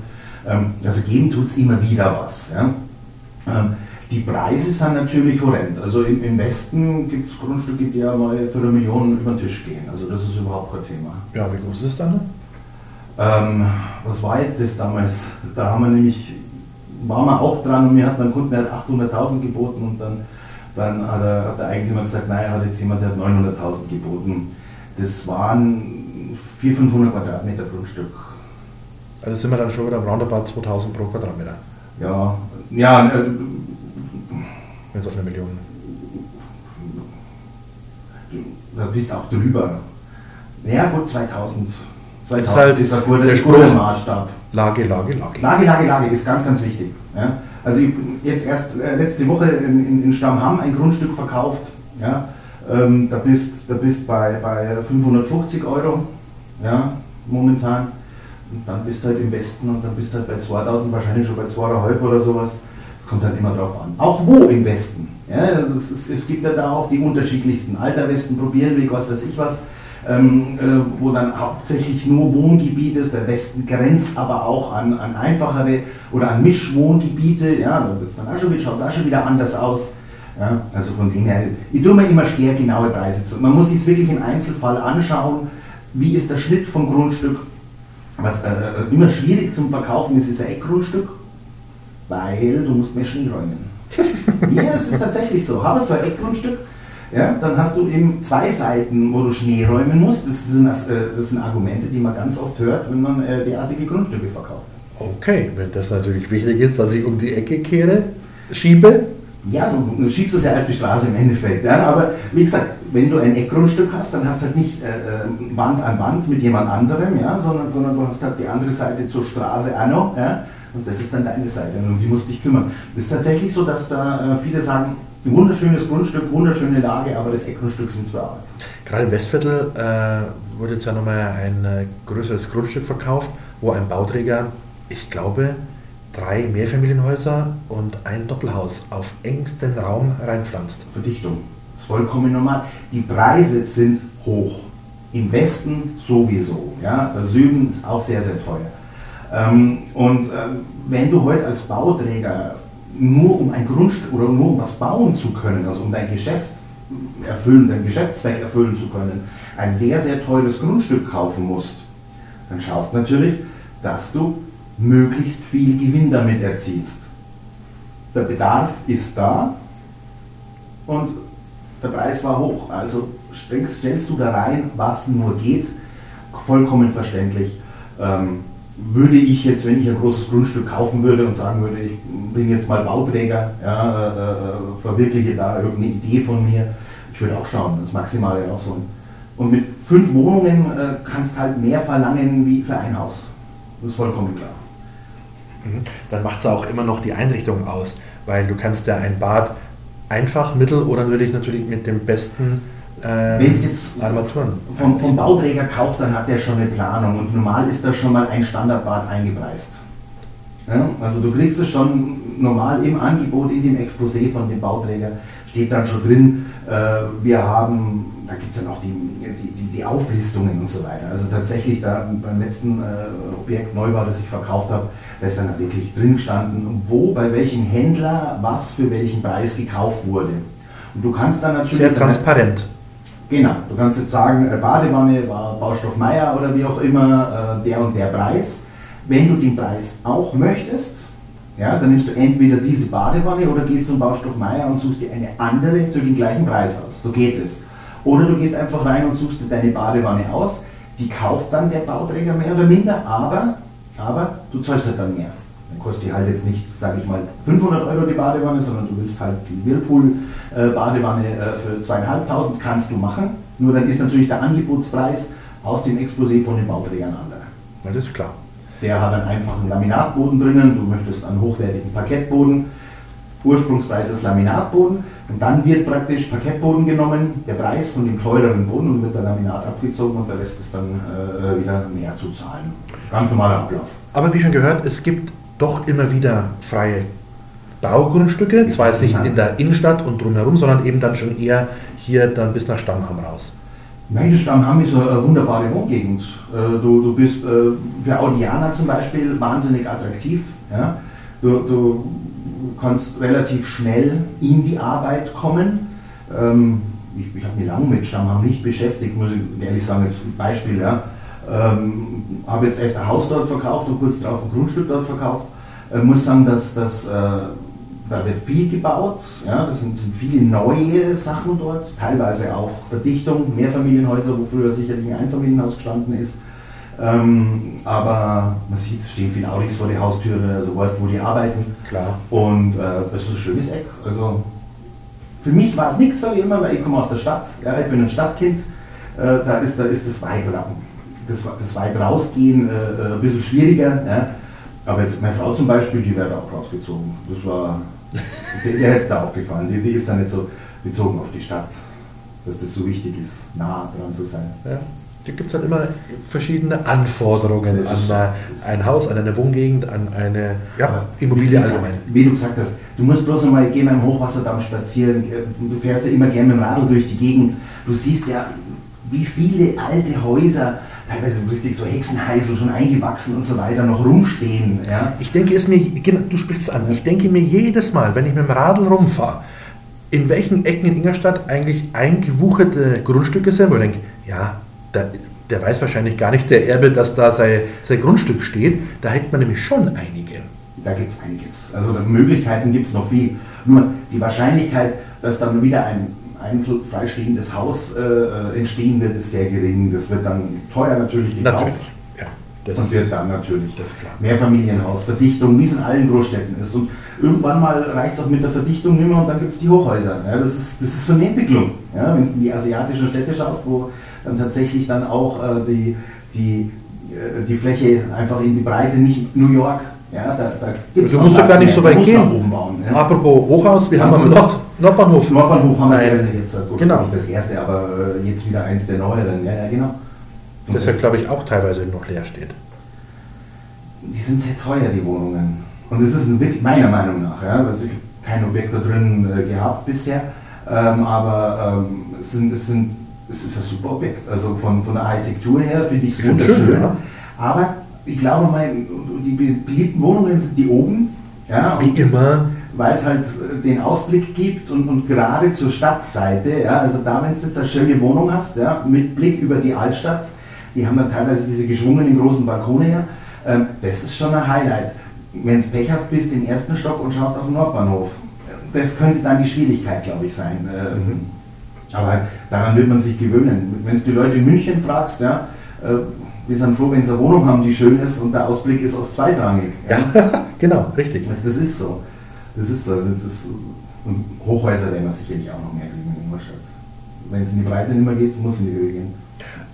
Ähm, also geben tut es immer wieder was. Ja? Ähm, die Preise sind natürlich horrend. Also im, im Westen gibt es Grundstücke, die ja mal für eine Million über den Tisch gehen. Also das ist überhaupt kein Thema. Ja, wie groß ist es dann? Ähm, was war jetzt das damals? Da haben wir nämlich, waren wir auch dran und mir hat mein Kunde 800.000 geboten und dann, dann hat, er, hat der Eigentümer gesagt, nein, er hat jetzt jemand, der hat 900.000 geboten. Das waren 400, 500 Quadratmeter Grundstück. Also sind wir dann schon wieder roundabout 2000 pro Quadratmeter. Ja, ja. Äh, Wenn es auf eine Million. Da bist du auch drüber. Ja, gut, 2000. 2000 ist, halt ist ein guter, der guter Maßstab. Lage, Lage, Lage. Lage, Lage, Lage ist ganz, ganz wichtig. Ja? Also ich jetzt erst äh, letzte Woche in, in, in Stammham ein Grundstück verkauft. Ja? Ähm, da bist du bist bei, bei 550 Euro ja, momentan. Und dann bist du halt im Westen und dann bist du halt bei 2000, wahrscheinlich schon bei 2,5 oder sowas. Es kommt halt immer drauf an. Auch wo im Westen. Ja, ist, es gibt ja da auch die unterschiedlichsten. Alter Westen, Probierenweg, was weiß ich was. Ähm, äh, wo dann hauptsächlich nur Wohngebiet ist. Der Westen grenzt aber auch an, an einfachere oder an Mischwohngebiete. Ja, da wird's dann auch schon, schaut es auch schon wieder anders aus. Ja, also von dem her, ich tue mir immer schwer, genaue Preise zu. Man muss sich wirklich im Einzelfall anschauen, wie ist der Schnitt vom Grundstück, was äh, äh, immer schwierig zum Verkaufen ist, ist ein Eckgrundstück, weil du musst mehr Schnee räumen. ja, es ist tatsächlich so. Habe so ein Eckgrundstück, ja, dann hast du eben zwei Seiten, wo du Schnee räumen musst. Das sind, äh, das sind Argumente, die man ganz oft hört, wenn man äh, derartige Grundstücke verkauft. Okay, wenn das natürlich wichtig ist, dass ich um die Ecke kehre, schiebe, ja, du, du, schiebst es ja auf die Straße im Endeffekt. Ja, aber wie gesagt, wenn du ein Eckgrundstück hast, dann hast du halt nicht äh, äh, Wand an Wand mit jemand anderem, ja, sondern, sondern du hast halt die andere Seite zur Straße auch noch. Ja, und das ist dann deine Seite und um die musst dich kümmern. Es ist tatsächlich so, dass da äh, viele sagen, wunderschönes Grundstück, wunderschöne Lage, aber das Eckgrundstück sind zwei Arbeit. Gerade im Westviertel äh, wurde ja nochmal ein äh, größeres Grundstück verkauft, wo ein Bauträger, ich glaube, drei Mehrfamilienhäuser und ein Doppelhaus auf engsten Raum reinpflanzt. Verdichtung ist vollkommen normal. Die Preise sind hoch. Im Westen sowieso. Ja? Der Süden ist auch sehr, sehr teuer. Ähm, und äh, wenn du heute als Bauträger nur um ein Grundstück oder nur um was bauen zu können, also um dein Geschäft erfüllen, deinen Geschäftszweck erfüllen zu können, ein sehr, sehr teures Grundstück kaufen musst, dann schaust natürlich, dass du möglichst viel Gewinn damit erzielst. Der Bedarf ist da und der Preis war hoch. Also stellst, stellst du da rein, was nur geht, vollkommen verständlich. Ähm, würde ich jetzt, wenn ich ein großes Grundstück kaufen würde und sagen würde, ich bin jetzt mal Bauträger, ja, äh, äh, verwirkliche da irgendeine Idee von mir, ich würde auch schauen, das Maximale rausholen. Und mit fünf Wohnungen äh, kannst halt mehr verlangen wie für ein Haus. Das ist vollkommen klar. Mhm. Dann macht es auch immer noch die Einrichtung aus, weil du kannst ja ein Bad einfach, mittel oder natürlich natürlich mit dem besten ähm, Wenn es jetzt Armaturen vom, vom Bauträger kauft, dann hat der schon eine Planung und normal ist da schon mal ein Standardbad eingepreist. Ja, also du kriegst es schon normal im Angebot, in dem Exposé von dem Bauträger, steht dann schon drin, äh, wir haben, da gibt es dann auch die, die, die, Auflistungen und so weiter. Also tatsächlich da beim letzten äh, Objekt Neubau, das ich verkauft habe, da ist dann wirklich drin gestanden, wo, bei welchem Händler, was für welchen Preis gekauft wurde. Und du kannst dann natürlich... Sehr transparent. Genau, du kannst jetzt sagen, äh, Badewanne war Baustoff Meier oder wie auch immer, äh, der und der Preis. Wenn du den Preis auch möchtest, ja, dann nimmst du entweder diese Badewanne oder gehst zum Baustoff Meier und suchst dir eine andere für den gleichen Preis aus. So geht es. Oder du gehst einfach rein und suchst dir deine Badewanne aus, die kauft dann der Bauträger mehr oder minder, aber, aber du zahlst halt dann mehr. Dann kostet die halt jetzt nicht, sage ich mal, 500 Euro die Badewanne, sondern du willst halt die Whirlpool-Badewanne äh, für zweieinhalbtausend, kannst du machen. Nur dann ist natürlich der Angebotspreis aus dem Exposé von den Bauträgern anderer. Das ist klar. Der hat einen einfachen Laminatboden drinnen, du möchtest einen hochwertigen Parkettboden. Ursprungspreis ist Laminatboden und dann wird praktisch Parkettboden genommen, der Preis von dem teureren Boden und wird der Laminat abgezogen und der Rest ist dann äh, wieder mehr zu zahlen. Ganz normaler Ablauf. Aber wie schon gehört, es gibt doch immer wieder freie Baugrundstücke, zwar jetzt nicht in der Innenstadt und drumherum, sondern eben dann schon eher hier dann bis nach Stammham raus. Nein, Stammham ist eine wunderbare Wohngegend. Äh, du, du bist äh, für Audianer zum Beispiel wahnsinnig attraktiv. Ja? Du, du kannst relativ schnell in die Arbeit kommen. Ähm, ich, ich habe mich lange mit Stammham nicht beschäftigt, muss ich ehrlich sagen, jetzt ein Beispiel. Ja? Ähm, habe jetzt erst ein Haus dort verkauft und kurz darauf ein Grundstück dort verkauft. Äh, muss sagen, dass, dass äh, da wird viel gebaut. Ja, das sind, sind, viele neue Sachen dort, teilweise auch Verdichtung, Mehrfamilienhäuser, wo früher sicherlich ein Einfamilienhaus gestanden ist. Ähm, aber man sieht, es stehen viele Audis vor der Haustür, also weißt, wo die arbeiten. Klar. Und äh, es ist ein schönes Eck. Also für mich war es nichts, sage ich immer, weil ich komme aus der Stadt. Ja, ich bin ein Stadtkind. Äh, da, ist, da ist das weit das, das weit rausgehen äh, äh, ein bisschen schwieriger. Ja. Aber jetzt meine Frau zum Beispiel, die wäre auch rausgezogen. Das war, der, der hätte es da auch gefallen. Die, die, ist dann nicht so bezogen auf die Stadt, dass das so wichtig ist, nah dran zu sein. Ja. Da gibt es halt immer verschiedene Anforderungen ist, an ein Haus, an eine Wohngegend, an eine ja, Immobilie allgemein. Wie du gesagt hast, du musst bloß einmal gehen beim Hochwasserdamm spazieren, du fährst ja immer gerne mit dem Radl durch die Gegend, du siehst ja, wie viele alte Häuser teilweise richtig so Hexenheisel schon eingewachsen und so weiter noch rumstehen. Ja? Ich denke es mir, genau, du sprichst es an, ich denke mir jedes Mal, wenn ich mit dem Radl rumfahre, in welchen Ecken in Ingolstadt eigentlich eingewucherte Grundstücke sind, wo ich denke, ja, da, der weiß wahrscheinlich gar nicht, der Erbe, dass da sein, sein Grundstück steht. Da hätte man nämlich schon einige. Da gibt es einiges. Also Möglichkeiten gibt es noch viel. Nur die Wahrscheinlichkeit, dass dann wieder ein ein freistehendes Haus äh, äh, entstehen wird, ist sehr gering. Das wird dann teuer natürlich gekauft. Natürlich. Ja, das und wird dann natürlich das klar. Mehrfamilienhaus, Verdichtung, wie es in allen Großstädten ist. Und irgendwann mal reicht es auch mit der Verdichtung nicht mehr und dann gibt es die Hochhäuser. Ja, das, ist, das ist so eine Entwicklung. Ja, Wenn es in die asiatischen Städte schaust, wo dann tatsächlich dann auch äh, die, die, äh, die Fläche einfach in die Breite, nicht New York, ja, da, da du musst ja gar nicht so weit gehen. Bauen, ja. Apropos Hochhaus, wir haben am Nord, Nordbahnhof. Nordbahnhof haben wir das erste jetzt, gut, genau. nicht das erste, aber äh, jetzt wieder eins der neueren. Ja, ja, genau. Und das ja, glaube ich, auch teilweise noch leer steht. Die sind sehr teuer, die Wohnungen. Und das ist ein, wirklich, meiner Meinung nach, ja, also ich habe kein Objekt da drin äh, gehabt bisher, ähm, aber ähm, es, sind, es, sind, es ist ein super Objekt. Also von, von der Architektur her finde ich es wunderschön. Schön, ja. Aber ich glaube mal, die beliebten Wohnungen sind die oben. Ja, Wie immer. Weil es halt den Ausblick gibt und, und gerade zur Stadtseite, ja, also da, wenn du jetzt eine schöne Wohnung hast, ja, mit Blick über die Altstadt, die haben dann teilweise diese geschwungenen großen Balkone her, ähm, das ist schon ein Highlight. Wenn du Pech hast, bist im ersten Stock und schaust auf den Nordbahnhof. Das könnte dann die Schwierigkeit, glaube ich, sein. Ähm. Aber daran wird man sich gewöhnen. Wenn du die Leute in München fragst, ja, äh, wir sind froh, wenn sie eine Wohnung haben, die schön ist und der Ausblick ist oft zweitrangig. Ja, ja genau, richtig. Also das ist so. Das ist so. Das, und Hochhäuser werden wir sicherlich auch noch mehr kriegen in Ingolstadt. Wenn es in die Breite nicht mehr geht, muss es in die Höhe gehen.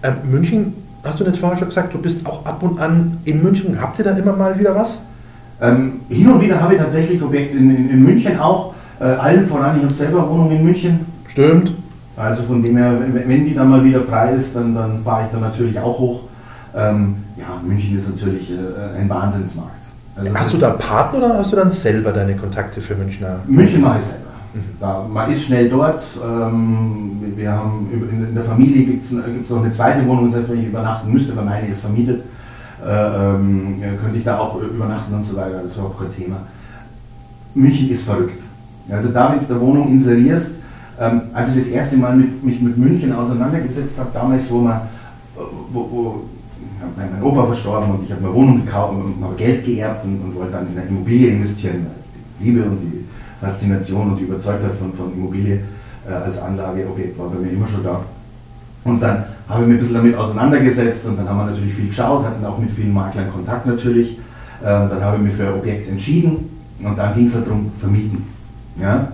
Äh, München, hast du nicht vorher schon gesagt, du bist auch ab und an in München. Habt ihr da immer mal wieder was? Ähm, hin und wieder habe ich tatsächlich Objekte in, in, in München auch. Äh, allen voran, ich habe selber Wohnung in München. Stimmt. Also von dem her, wenn die dann mal wieder frei ist, dann, dann fahre ich da natürlich auch hoch. Ähm, ja, München ist natürlich äh, ein Wahnsinnsmarkt. Also hast du da Partner oder hast du dann selber deine Kontakte für Münchner? München mache ich selber. Da, man ist schnell dort. Ähm, wir haben in, der Familie gibt es noch eine zweite Wohnung, heißt, wenn ich übernachten müsste, weil meine ist vermietet, äh, ähm, könnte ich da auch übernachten und so weiter. Das ist überhaupt kein Thema. München ist verrückt. Also da, wenn du der Wohnung inserierst, ähm, als ich das erste Mal mit, mich mit München auseinandergesetzt habe, damals, wo man, wo, wo mein, mein Opa verstorben und ich habe eine Wohnung gekauft und habe Geld geerbt und, und wollte dann in eine Immobilie investieren. Die Liebe und die Faszination und die Überzeugtheit von, von Immobilie äh, als Anlageobjekt war bei mir immer schon da. Und dann habe ich mich ein bisschen damit auseinandergesetzt und dann haben wir natürlich viel geschaut, hatten auch mit vielen Maklern Kontakt natürlich. Äh, dann habe ich mich für ein Objekt entschieden und dann ging es halt darum, vermieten. Ja?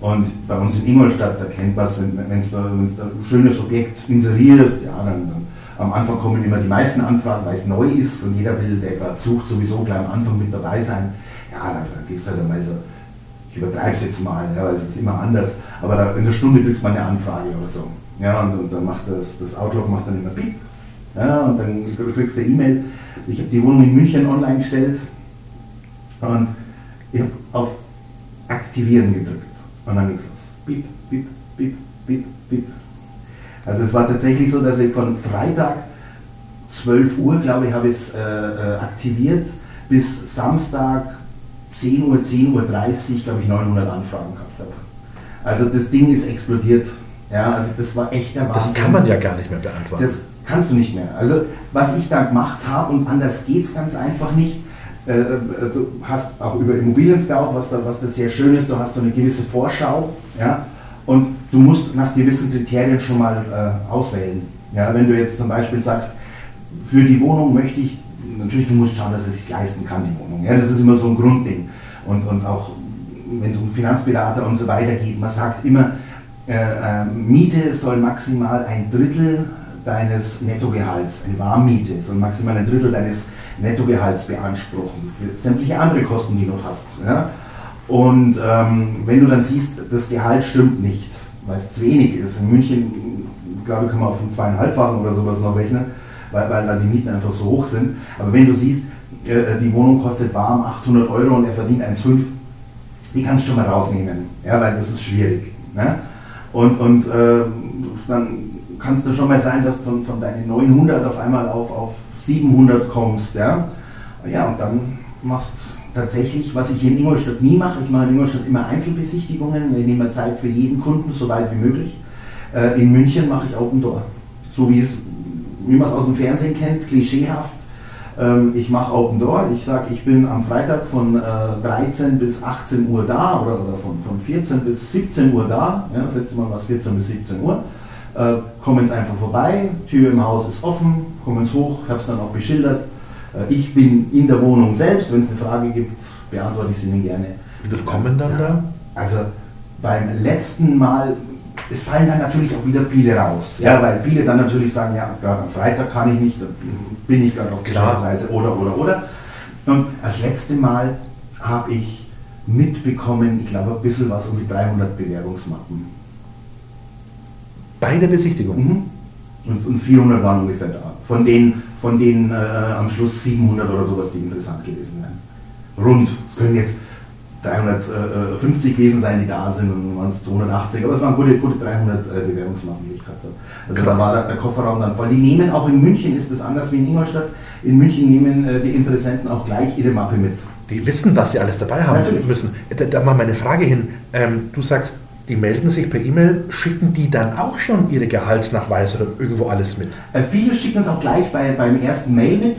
Und bei uns in Ingolstadt, da kennt man es, wenn du da, da ein schönes Objekt inserierst, ja, dann, dann, am Anfang kommen immer die meisten Anfragen, weil es neu ist und jeder will, der gerade sucht, sowieso gleich am Anfang mit dabei sein. Ja, dann gibt es halt einmal so ich übertreibe es jetzt mal, ja, weil es ist immer anders, aber da, in der Stunde kriegst du mal eine Anfrage oder so. Ja, und, und dann macht das, das Outlook macht dann immer Piep. Ja, und dann kriegst du eine E-Mail. Ich habe die Wohnung in München online gestellt und ich habe auf Aktivieren gedrückt. Und dann ging los. Piep, piep, piep, piep, piep. Also es war tatsächlich so, dass ich von Freitag 12 Uhr, glaube ich, habe ich es äh, äh, aktiviert, bis Samstag 10 Uhr, 10 Uhr 30, glaube ich, 900 Anfragen gehabt habe. Also das Ding ist explodiert. Ja, also das war echt der Wahnsinn. Das kann man ja gar nicht mehr beantworten. Das kannst du nicht mehr. Also was ich da gemacht habe und anders geht es ganz einfach nicht. Äh, äh, du hast auch über Immobilien Scout, was da, was da sehr schön ist, du hast so eine gewisse Vorschau, ja, und du musst nach gewissen Kriterien schon mal äh, auswählen. Ja, wenn du jetzt zum Beispiel sagst, für die Wohnung möchte ich natürlich, du musst schauen, dass er sich leisten kann, die Wohnung. Ja, das ist immer so ein Grundding. Und, und auch wenn es um Finanzberater und so weiter geht, man sagt immer, äh, äh, Miete soll maximal ein Drittel deines Nettogehalts, eine Warmmiete soll maximal ein Drittel deines Nettogehalts beanspruchen für sämtliche andere Kosten, die du hast. Ja? Und ähm, wenn du dann siehst, das Gehalt stimmt nicht, weil es zu wenig ist, in München, glaube ich, kann man auf einen zweieinhalbfachen oder sowas noch rechnen, weil, weil dann die Mieten einfach so hoch sind. Aber wenn du siehst, äh, die Wohnung kostet warm 800 Euro und er verdient 1,5, die kannst du schon mal rausnehmen, ja, weil das ist schwierig. Ne? Und, und äh, dann kann es da schon mal sein, dass du von, von deinen 900 auf einmal auf, auf 700 kommst. Ja? ja, und dann machst tatsächlich, was ich hier in Ingolstadt nie mache, ich mache in Ingolstadt immer Einzelbesichtigungen, ich nehme Zeit für jeden Kunden, so weit wie möglich. Äh, in München mache ich Open Door, so wie es wie man es aus dem Fernsehen kennt, klischeehaft. Ähm, ich mache Open Door. Ich sage, ich bin am Freitag von äh, 13 bis 18 Uhr da oder, oder von, von 14 bis 17 Uhr da. Ja, das letzte Mal war es 14 bis 17 Uhr. Äh, kommen Sie einfach vorbei, Tür im Haus ist offen, kommen Sie hoch, ich habe es dann auch beschildert. Äh, ich bin in der Wohnung selbst, wenn es eine Frage gibt, beantworte ich sie Ihnen gerne. Wie viel kommen dann da? Also beim letzten Mal es fallen dann natürlich auch wieder viele raus. Ja, weil viele dann natürlich sagen, ja, gerade am Freitag kann ich nicht, bin ich gerade auf Geschäftsreise oder, oder, oder. Und das letzte Mal habe ich mitbekommen, ich glaube, ein bisschen was um die 300 Bewerbungsmappen. Bei der Besichtigung? Mhm. Und, und 400 waren ungefähr da. Von denen, von denen äh, am Schluss 700 oder sowas, die interessant gewesen wären. Rund. Es können jetzt 350 gewesen sein, die da sind, und waren es 280, aber es waren gute, gute 300 äh, Bewerbungsmappen, die ich gehabt habe. Also Krass. da war der, der, Kofferraum dann voll. Die nehmen auch in München, ist das anders wie in Ingolstadt, in München nehmen äh, die Interessenten auch gleich ihre Mappe mit. Die wissen, was sie alles dabei haben Natürlich. müssen. Da, da mal meine Frage hin. Ähm, du sagst, die melden sich per E-Mail, schicken die dann auch schon ihre Gehaltsnachweise oder irgendwo alles mit? Äh, viele schicken es auch gleich bei, beim ersten Mail mit.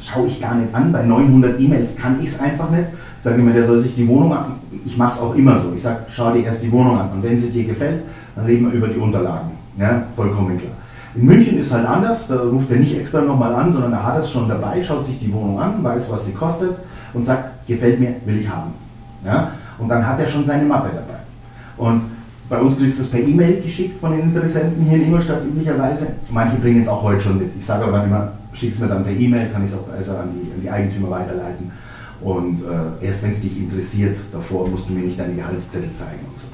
Schaue ich gar nicht an. Bei 900 E-Mails kann ich es einfach nicht sage immer, der soll sich die Wohnung an. Ich mache es auch immer so. Ich sage, schau dir erst die Wohnung an. Und wenn sie dir gefällt, dann reden wir über die Unterlagen. Ja, vollkommen klar. In München ist halt anders, da ruft er nicht extra nochmal an, sondern er hat es schon dabei, schaut sich die Wohnung an, weiß, was sie kostet und sagt, gefällt mir, will ich haben. Ja? Und dann hat er schon seine Mappe dabei. Und bei uns kriegst du es per E-Mail geschickt von den Interessenten hier in Ingolstadt üblicherweise. Manche bringen es auch heute schon mit. Ich sage aber dann immer, schick es mir dann per E-Mail, kann ich es auch also an, die, an die Eigentümer weiterleiten. Und äh, erst wenn es dich interessiert, davor musst du mir nicht deine Gehaltszettel zeigen und so.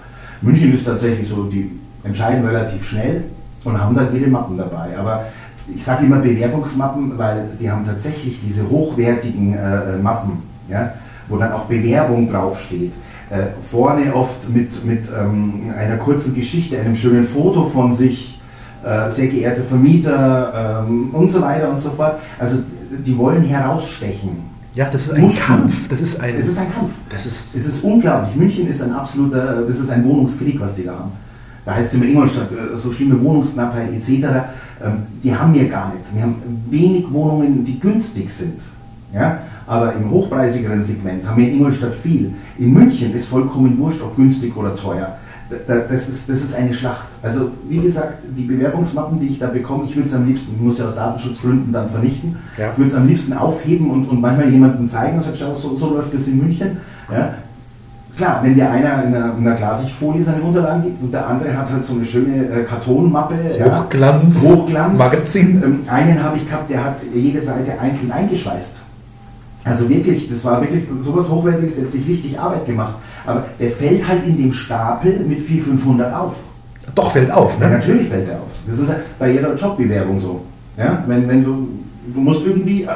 München ist tatsächlich so, die entscheiden relativ schnell und haben dann ihre Mappen dabei. Aber ich sage immer Bewerbungsmappen, weil die haben tatsächlich diese hochwertigen äh, äh, Mappen, ja, wo dann auch Bewerbung draufsteht. Äh, vorne oft mit, mit ähm, einer kurzen Geschichte, einem schönen Foto von sich, äh, sehr geehrte Vermieter ähm, und so weiter und so fort. Also die wollen herausstechen. Ja, das ist ein Mussten. Kampf. Das ist ein, es ist ein Kampf. Das ist, es ist unglaublich. München ist ein absoluter, das ist ein Wohnungskrieg, was die da haben. Da heißt es immer Ingolstadt, äh, so schlimme Wohnungsknappheit etc. Ähm, die haben wir gar nicht. Wir haben wenig Wohnungen, die günstig sind. Ja? Aber im hochpreisigeren Segment haben wir in Ingolstadt viel. In München ist vollkommen wurscht, ob günstig oder teuer. Das ist, das ist eine Schlacht. Also wie gesagt, die Bewerbungsmappen, die ich da bekomme, ich würde es am liebsten, ich muss ja aus Datenschutzgründen dann vernichten, ja. ich würde es am liebsten aufheben und, und manchmal jemandem zeigen und sagen, schau, so, so läuft es in München. Ja. Klar, wenn dir einer in einer, in einer Glasigfolie seine Unterlagen gibt und der andere hat halt so eine schöne äh, Kartonmappe, Hochglanz, ja, Hochglanz Magazin. Ähm, einen habe ich gehabt, der hat jede Seite einzeln eingeschweißt. Also wirklich, das war wirklich sowas Hochwertiges, der hat sich richtig Arbeit gemacht. Aber der fällt halt in dem Stapel mit 400, 500 auf. Doch, fällt auf, ne? Ja, natürlich fällt er auf. Das ist bei jeder Jobbewerbung so. Ja? Wenn, wenn du, du musst irgendwie äh,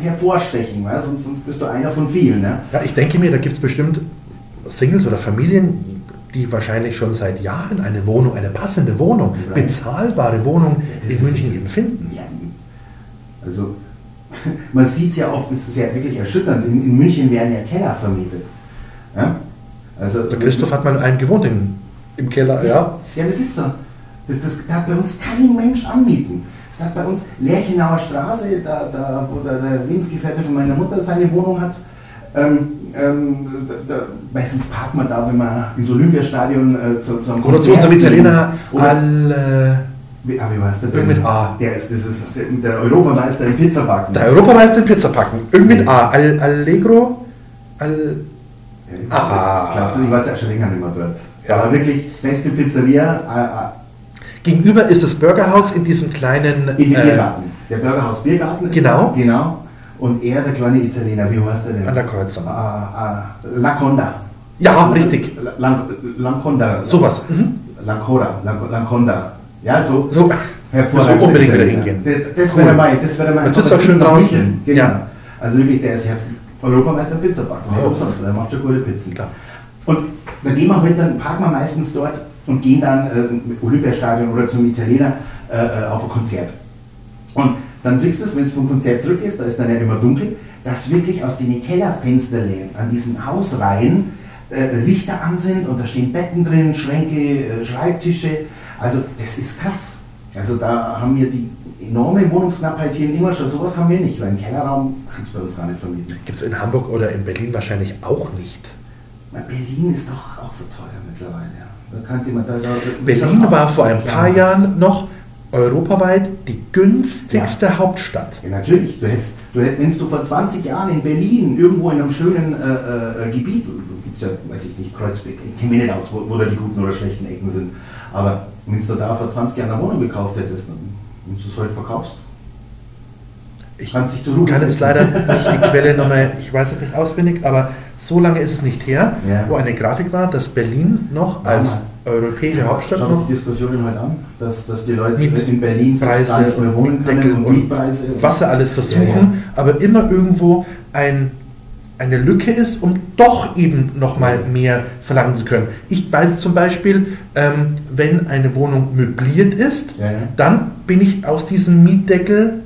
hervorstechen, weil sonst, sonst bist du einer von vielen. Ne? Ja, ich denke mir, da gibt es bestimmt Singles oder Familien, die wahrscheinlich schon seit Jahren eine Wohnung, eine passende Wohnung, bezahlbare Wohnung ja, in München eben finden. Ja, also man sieht es ja oft, es ist ja wirklich erschütternd. In, in München werden ja Keller vermietet. Ja? Also, der Christoph hat mal einen gewohnt im, im Keller, ja. Ja, ja das ist so. Das, das darf bei uns kein Mensch anmieten. Das hat bei uns Lerchenauer Straße, da, da, wo der, der Lebensgefährte von meiner Mutter seine Wohnung hat. Ähm, ähm, da, da, meistens parkt man da, wenn man ins Olympiastadion äh, zu, zu einem Oder zu unserem Italiener al. Wie, ah, wie heißt der denn? mit A. Der ist, das ist der, der Europameister im Pizzabacken. Der Europameister im Pizzabacken. Irgend mit A. Al, Allegro. Al. Ja, ah. Glaubst du, ich war jetzt schon länger nicht mehr dort. Ja. Aber wirklich, beste Pizzeria. Ah, ah. Gegenüber ist das Burgerhaus in diesem kleinen. In dem äh, Biergarten. Der Burgerhaus Biergarten ist Genau. Da, genau. Und er, der kleine Italiener, wie heißt der denn? An der Kreuzung. Ah, ah, La Conda. Ja, richtig. Lanconda. Sowas. Mhm. Lancora, Lanconda. Ja, so. So. Hervorragend. So unbedingt wieder hingehen. Das, das cool. wäre mein. Das wäre mein. Das ist auch schön draußen. Genau. Ja. Also wirklich, der ist Europameister Pizzabacken. Oh. Der macht schon gute Pizzen. Klar. Und da gehen wir heute, dann parken wir meistens dort und gehen dann äh, im Olympiastadion oder zum Italiener äh, äh, auf ein Konzert. Und dann siehst du es, wenn es vom Konzert zurück ist, da ist dann ja immer dunkel, dass wirklich aus den Kellerfensterläden an diesen Hausreihen äh, Lichter an sind und da stehen Betten drin, Schränke, äh, Schreibtische. Also das ist krass. Also da haben wir die enorme Wohnungsknappheit hier in Ingolstadt. Sowas haben wir nicht, weil einen Kellerraum kannst du bei uns gar nicht vermieten. Gibt es in Hamburg oder in Berlin wahrscheinlich auch nicht. Na, Berlin ist doch auch so teuer mittlerweile. Da da, da, Berlin war vor ein paar Jahren noch europaweit die günstigste ja. Hauptstadt. Ja, natürlich. Du hättest, du hättest, wenn du vor 20 Jahren in Berlin irgendwo in einem schönen äh, äh, Gebiet, gibt es ja, weiß ich nicht, Kreuzberg, ich kenne mich nicht aus, wo, wo, da die guten oder schlechten Ecken sind, aber wenn du da vor 20 Jahren eine Wohnung gekauft hättest, dann, wenn du es heute verkaufst, ich kann jetzt leider nicht die Quelle nochmal, ich weiß es nicht auswendig, aber so lange ist es nicht her, ja. wo eine Grafik war, dass Berlin noch als europäische Hauptstadt Schau noch. die Diskussionen heute an, dass, dass die Leute in Berlin Preise gar nicht mehr wohnen können und, Mietpreise. Was sie alles versuchen, ja, ja. aber immer irgendwo ein, eine Lücke ist, um doch eben nochmal mehr verlangen zu können. Ich weiß zum Beispiel, ähm, wenn eine Wohnung möbliert ist, dann bin ich aus diesem Mietdeckel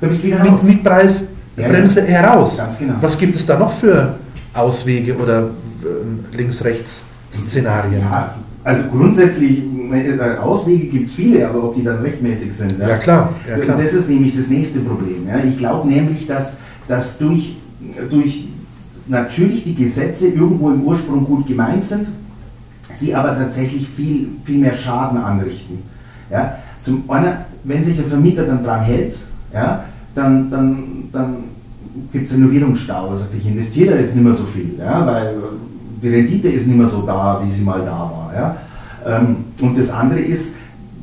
mit Mietpreisbremse heraus. Genau. Was gibt es da noch für Auswege oder ähm, Links-Rechts-Szenarien? Ja, also grundsätzlich, äh, Auswege gibt es viele, aber ob die dann rechtmäßig sind. Ja, ja, klar, ja klar, Das ist nämlich das nächste Problem. Ja. Ich glaube nämlich, dass, dass durch, durch natürlich die Gesetze irgendwo im Ursprung gut gemeint sind, sie aber tatsächlich viel, viel mehr Schaden anrichten. Ja. Zum einen, wenn sich der Vermieter dann dran hält, ja, dann, dann, dann gibt es Renovierungsstau. Er sagt, ich investiere jetzt nicht mehr so viel, ja, weil die Rendite ist nicht mehr so da, wie sie mal da war. Ja. Ähm, und das andere ist,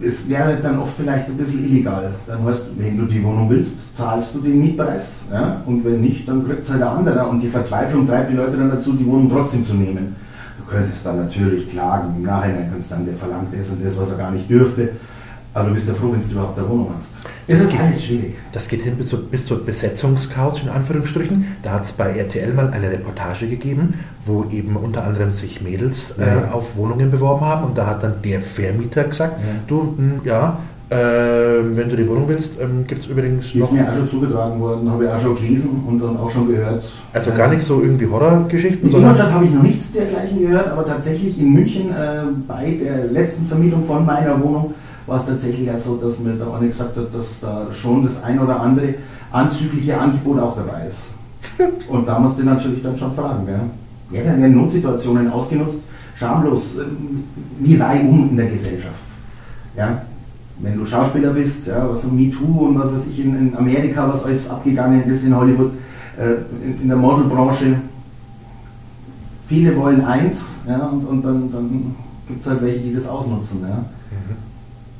es wäre dann oft vielleicht ein bisschen illegal. Dann heißt, wenn du die Wohnung willst, zahlst du den Mietpreis. Ja? Und wenn nicht, dann kriegt es halt der andere. Und die Verzweiflung treibt die Leute dann dazu, die Wohnung trotzdem zu nehmen. Du könntest dann natürlich klagen. Im Nachhinein kannst du dann, der verlangt das und das, was er gar nicht dürfte. Aber du bist ja froh, wenn du überhaupt eine Wohnung hast. Das, das ist alles schwierig. Das geht hin bis, zu, bis zur Besetzungscouch in Anführungsstrichen. Da hat es bei RTL mal eine Reportage gegeben, wo eben unter anderem sich Mädels äh, Ja. auf Wohnungen beworben haben und da hat dann der Vermieter gesagt, Ja. du, mh, ja, äh, wenn du die Wohnung willst, ähm, gibt es übrigens Ist noch, mir auch schon zugetragen worden, habe ich auch schon gelesen und dann auch schon gehört. also gar nicht so irgendwie Horrorgeschichten, In sondern Ingolstadt habe ich noch nichts dergleichen gehört, aber tatsächlich in München äh, bei der letzten Vermietung von meiner Wohnung war es tatsächlich auch so, dass mir der eine gesagt hat, dass da schon das ein oder andere anzügliche Angebot auch dabei ist. Und da musst du natürlich dann schon fragen. Gell? Ja, werden Notsituationen ausgenutzt, schamlos, ähm, wie reihum in der Gesellschaft. Ja? Wenn du Schauspieler bist, ja, was so MeToo und was weiß ich in, in Amerika, was alles abgegangen ist in Hollywood, äh, in, in der Modelbranche, viele wollen eins ja, und, und dann, dann gibt es halt welche, die das ausnutzen. Ja. Mhm.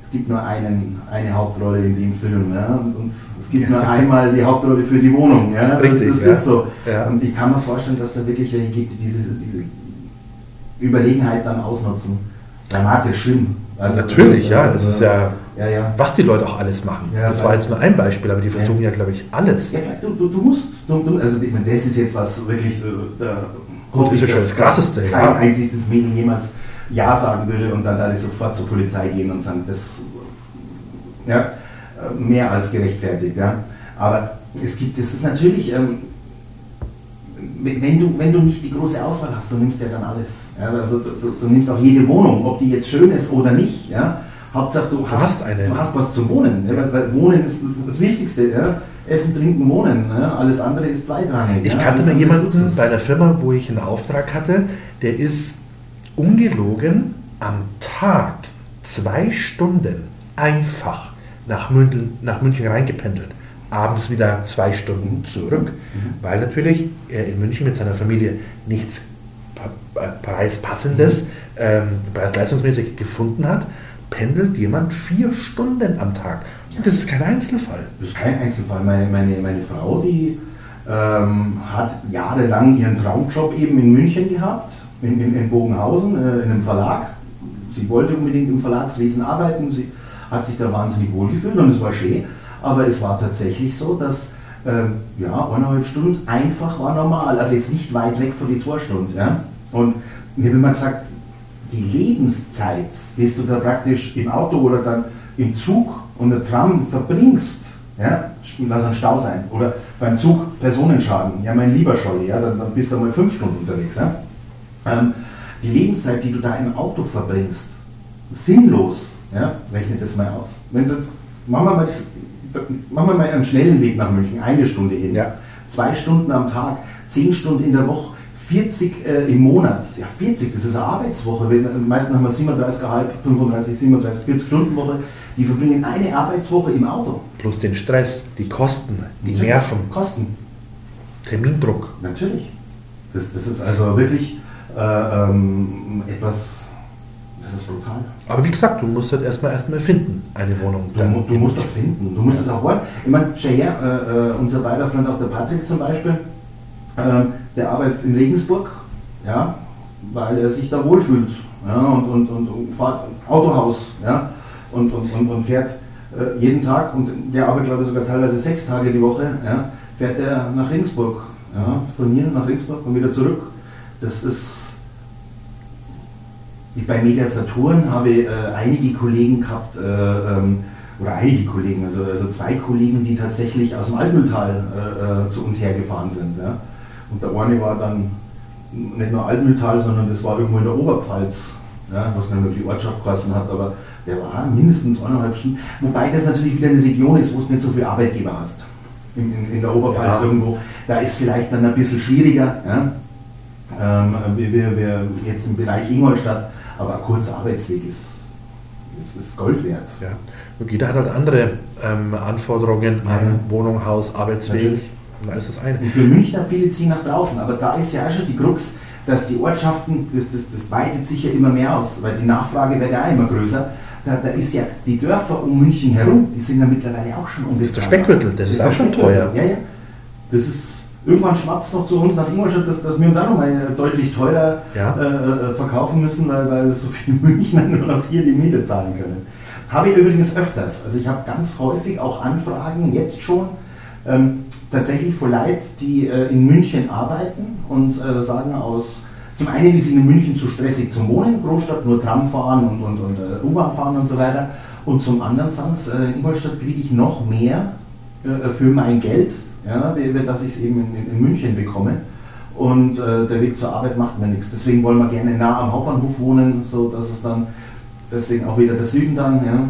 Es gibt nur einen, eine Hauptrolle in dem Film ja, und, und es gibt nur einmal die Hauptrolle für die Wohnung. Ja. Richtig, das, das ja. ist so. Ja. Und ich kann mir vorstellen, dass da wirklich welche gibt, die diese, diese Überlegenheit dann ausnutzen. Dramatisch schlimm. Also, natürlich, ja, das ist ja, ja, ja. was die Leute auch alles machen. Ja, das war jetzt nur ein Beispiel, aber die versuchen ja, glaube ich, alles. Ja, vielleicht, du, du, du musst, du, du, also ich meine, das ist jetzt was wirklich, äh, da Gut, hoffe ist ja schon das Krasseste, Kein einziges Mädel jemals Ja sagen würde und dann da sofort zur Polizei gehen und sagen, das ja, mehr als gerechtfertigt. Ja. Aber es gibt, es ist natürlich, ähm, wenn du, wenn du nicht die große Auswahl hast, du nimmst ja dann alles. Ja. Also du, du, du nimmst auch jede Wohnung, ob die jetzt schön ist oder nicht. Ja. Hauptsache du hast, hast eine. du hast was zum Wohnen. Ja. Weil, Wohnen ist das Wichtigste. Ja. Essen, Trinken, Wohnen. Ja. Alles andere ist zweitrangig. Ich kannte mal jemanden bei einer Firma, wo ich einen Auftrag hatte, der ist ungelogen am Tag zwei Stunden einfach nach München, nach München reingependelt. Abends wieder zwei Stunden zurück, weil natürlich er in München mit seiner Familie nichts äh, Preispassendes, ähm, preis-leistungsmäßig gefunden hat, pendelt jemand vier Stunden am Tag. Und das ist kein Einzelfall. Das ist kein Einzelfall. Meine, meine, meine Frau, die ähm, hat jahrelang ihren Traumjob eben in München gehabt, in, in, in Bogenhausen, äh, in einem Verlag. Sie wollte unbedingt im Verlagswesen arbeiten, sie hat sich da wahnsinnig wohl gefühlt und es war schön. Aber es war tatsächlich so, dass ähm, ja, eineinhalb Stunden einfach war normal. Also jetzt nicht weit weg von die zwei Stunden. Ja? Und mir habe immer gesagt, die Lebenszeit, die du da praktisch im Auto oder dann im Zug und der Tram verbringst, ja, lass ein Stau sein, oder beim Zug Personenschaden, ja mein lieber Scholli, ja, dann, dann bist du mal fünf Stunden unterwegs. Ja. Ähm, die Lebenszeit, die du da im Auto verbringst, sinnlos, ja, rechne das mal aus. Wenn jetzt, machen wir mal, machen wir mal einen schnellen Weg nach München, eine Stunde hin, Ja. zwei Stunden am Tag, zehn Stunden in der Woche, 40 äh, im Monat. Ja, 40, das ist eine Arbeitswoche. Wenn, die meisten haben wir 37,5, 35, 37, 40 Stunden Woche. Die verbringen eine Arbeitswoche im Auto. Plus den Stress, die Kosten, die Nerven, Kosten. Termindruck. Natürlich. Das, das ist also wirklich äh, ähm, etwas, das ist brutal. Aber wie gesagt, du musst halt erstmal erstmal finden, eine Wohnung. Du, du musst das finden, du musst es auch wollen. Ich meine, Jair, äh, äh, unser beider Freund, auch der Patrick zum Beispiel, äh, der arbeitet in Regensburg, ja, weil er sich da wohlfühlt ja, und, und, und, und fährt Autohaus ja, und, und, und, und fährt äh, jeden Tag, und der arbeitet glaube ich sogar teilweise sechs Tage die Woche, ja, fährt er nach Regensburg, ja, von hier nach Regensburg und wieder zurück. Das ist ich bei Media Saturn habe äh, einige Kollegen gehabt, äh, ähm, oder einige Kollegen, also, also zwei Kollegen, die tatsächlich aus dem Altmühltal äh, äh, zu uns hergefahren sind. Ja. Und der eine war dann nicht nur Altmühltal, sondern das war irgendwo in der Oberpfalz, ja, was nicht wirklich Ortschaft geheißen hat, aber der war mindestens eineinhalb Stunden. Wobei das natürlich wieder eine Region ist, wo du nicht so viele Arbeitgeber hast. In, in, in der Oberpfalz Ja. irgendwo. Da ist vielleicht dann ein bisschen schwieriger. Ja. Ähm, wir, wir, wir jetzt im Bereich Ingolstadt, aber ein kurzer Arbeitsweg ist, ist, ist Gold wert. Ja. Und jeder hat halt andere ähm, Anforderungen Ja. an Wohnung, Haus, Arbeitsweg. Natürlich. Und da ist das eine. Und für Münchner, viele ziehen nach draußen, aber da ist ja auch schon die Krux, dass die Ortschaften, das, das, das weitet sich ja immer mehr aus, weil die Nachfrage wird ja auch immer größer. Da, da ist ja die Dörfer um München herum, die sind ja mittlerweile auch schon Das ist der. Speckgürtel, das ist der auch schon teuer. Ja, ja. Das ist, irgendwann schwappt es noch zu uns nach Ingolstadt, dass, dass wir uns auch noch mal deutlich teurer Ja. äh, äh, verkaufen müssen, weil, weil so viele Münchner nur noch hier die Miete zahlen können. Habe ich übrigens öfters. Also ich habe ganz häufig auch Anfragen, jetzt schon, ähm, tatsächlich von Leuten, die äh, in München arbeiten und äh, sagen aus Zum einen ist in München zu stressig zum Wohnen, Großstadt, nur Tram fahren und, und, und uh, U-Bahn fahren und so weiter. Und zum anderen sagen sie, äh, in Ingolstadt kriege ich noch mehr äh, für mein Geld, ja, dass ich es eben in, in, München bekomme. Und äh, der Weg zur Arbeit macht mir nichts. Deswegen wollen wir gerne nah am Hauptbahnhof wohnen, so dass es dann deswegen auch wieder der Süden dann. Ja.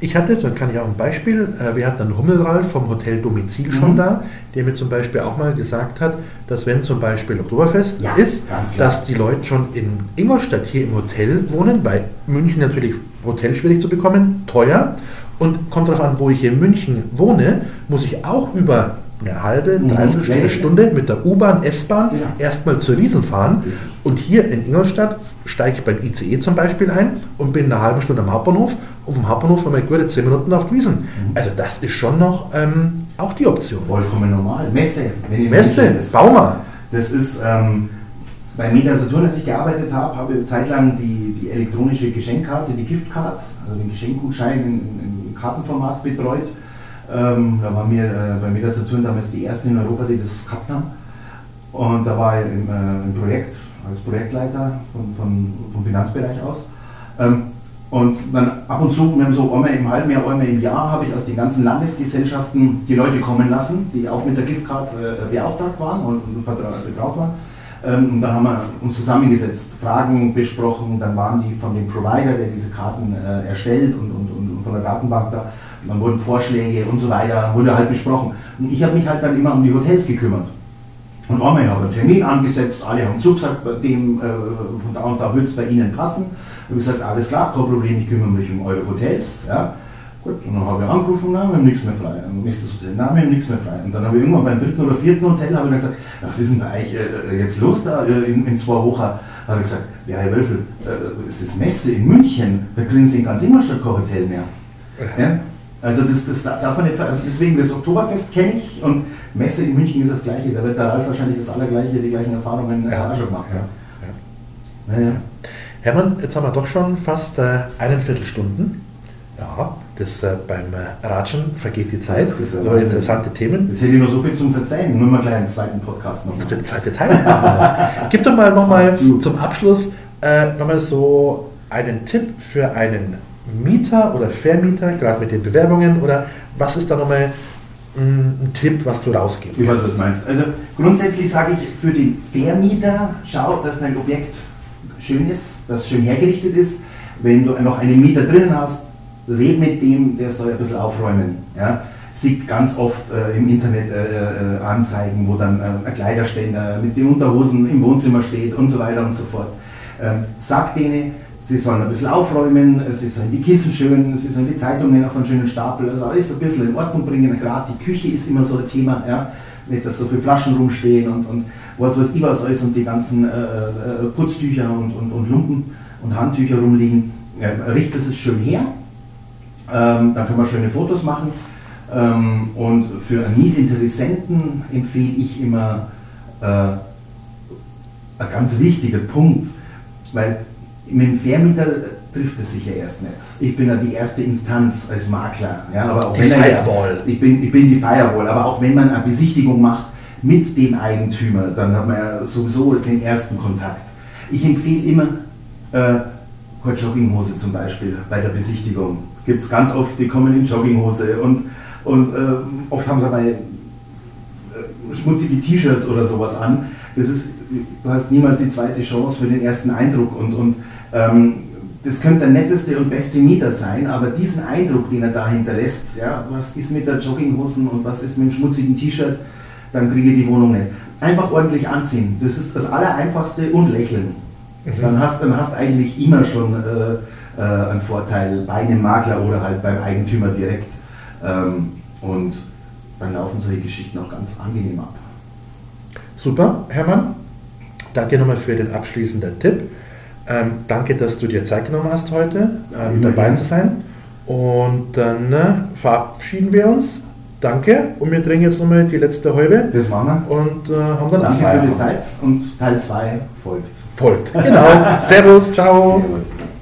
Ich hatte, da kann ich auch ein Beispiel, äh, wir hatten einen Hummelralf vom Hotel Domizil schon mhm. da, der mir zum Beispiel auch mal gesagt hat, dass wenn zum Beispiel Oktoberfest ja, ist, dass die Leute schon in Ingolstadt hier im Hotel wohnen, bei München natürlich Hotel schwierig zu bekommen, teuer. Und kommt darauf an, wo ich hier in München wohne, muss ich auch über eine halbe, mhm. dreiviertel Stunde, Stunde mit der U-Bahn, S-Bahn ja. erstmal zur Wiesen fahren. Und hier in Ingolstadt steige ich beim ICE zum Beispiel ein und bin eine halbe Stunde am Hauptbahnhof. Und vom Hauptbahnhof nochmal gute 10 Minuten auf die Wiesen. Mhm. Also das ist schon noch ähm, auch die Option. Vollkommen normal. Messe. Messe, Bauma. Das ist ähm, bei Media Saturn, als ich gearbeitet habe, habe ich zeitlang die, die elektronische Geschenkkarte, die Giftcard, also den Geschenkgutschein in, in Kartenformat betreut. Ähm, da waren wir äh, bei Saturn damals die ersten in Europa, die das gehabt haben. Und da war ich im, äh, im Projekt, als Projektleiter von, von, vom Finanzbereich aus. Ähm, und dann ab und zu, wir haben so einmal im halben Jahr, einmal im Jahr, habe ich aus den ganzen Landesgesellschaften die Leute kommen lassen, die auch mit der Giftcard äh, beauftragt waren und, und betraut waren. Ähm, und dann haben wir uns zusammengesetzt, Fragen besprochen, dann waren die von dem Provider, der diese Karten äh, erstellt und, und, und, von der Datenbank da, dann wurden Vorschläge und so weiter, wurde halt besprochen. Und ich habe mich halt dann immer um die Hotels gekümmert. Und einmal habe einen Termin angesetzt, alle haben zugesagt, bei dem, äh, von da und da wird es bei Ihnen passen. Ich habe gesagt, alles klar, kein Problem, ich kümmere mich um eure Hotels. Ja. Gut, und dann habe ich angerufen, nein, wir haben nichts mehr frei. Und nächstes Hotel, nein, wir haben nichts mehr frei. Und dann habe ich irgendwann beim dritten oder vierten Hotel habe ich gesagt, was ist denn bei euch äh, jetzt los da äh, in, in zwei Wochen? habe ich gesagt, ja Herr Wölfel, äh, es ist Messe in München, da kriegen Sie in ganz Ingolstadt kein Hotel mehr. Ja? Also das, das darf man nicht, also deswegen das Oktoberfest kenne ich und Messe in München ist das gleiche, da wird der Ralf wahrscheinlich das allergleiche, die gleichen Erfahrungen ja. auch schon gemacht. Ja. Ja. Hermann, jetzt haben wir doch schon fast äh, eine Viertelstunden. Ja, das, äh, beim äh, Ratschen vergeht die Zeit. Das aber interessante Themen. Jetzt hätte ich noch so viel zum Verzeihen. Nur mal gleich einen zweiten Podcast noch. Der zweite Teil Gib doch mal nochmal zum Abschluss äh, nochmal so einen Tipp für einen Mieter oder Vermieter, gerade mit den Bewerbungen oder was ist da nochmal ein, ein Tipp, was du rausgibst? Ich weiß, was du meinst. Also grundsätzlich sage ich für den Vermieter, schau, dass dein Objekt schön ist, dass es schön hergerichtet ist. Wenn du noch einen Mieter drinnen hast, red mit dem, der soll ein bisschen aufräumen. Ja? Sieht ganz oft äh, im Internet äh, äh, Anzeigen, wo dann äh, ein Kleiderständer mit den Unterhosen im Wohnzimmer steht und so weiter und so fort. Ähm, sag denen, sie sollen ein bisschen aufräumen, sie sollen die Kissen schön, sie sollen die Zeitungen auf einen schönen Stapel, also alles ein bisschen in Ordnung bringen. Gerade die Küche ist immer so ein Thema, ja? nicht, dass so viele Flaschen rumstehen und, und was weiß ich was alles und die ganzen äh, äh Putztücher und, und, und Lumpen und Handtücher rumliegen. Äh, richtet es schön her, ähm, dann können wir schöne Fotos machen. Ähm, und für einen Mietinteressenten empfehle ich immer äh, ein ganz wichtiger Punkt, weil mit dem Vermieter trifft es sich ja erst nicht. Ich bin ja die erste Instanz als Makler. Ja, aber auch die Firewall. ich, bin, ich bin die Firewall, aber auch wenn man eine Besichtigung macht mit dem Eigentümer, dann hat man ja sowieso den ersten Kontakt. Ich empfehle immer äh, Jogginghose zum Beispiel bei der Besichtigung gibt es ganz oft, die kommen in Jogginghose und, und äh, oft haben sie aber äh, schmutzige T-Shirts oder sowas an. Das ist, du hast niemals die zweite Chance für den ersten Eindruck und, und das könnte der netteste und beste Mieter sein, aber diesen Eindruck, den er da hinterlässt, ja, was ist mit der Jogginghosen und was ist mit dem schmutzigen T-Shirt, dann kriege ich die Wohnung nicht. Einfach ordentlich anziehen, das ist das Allereinfachste und lächeln. Mhm. Dann hast du dann hast eigentlich immer schon äh, äh, ein Vorteil bei einem Makler oder halt beim Eigentümer direkt. Ähm, und dann laufen solche Geschichten auch ganz angenehm ab. Super, Hermann. Danke nochmal für den abschließenden Tipp. Ähm, danke, dass du dir Zeit genommen hast heute, ähm, dabei gern. zu sein. Und dann äh, verabschieden wir uns. Danke. Und wir drehen jetzt nochmal die letzte Halbe. Das machen wir. Und äh, haben dann Danke für die Zeit und Teil 2 folgt. Folgt. Genau. Servus, ciao. Servus.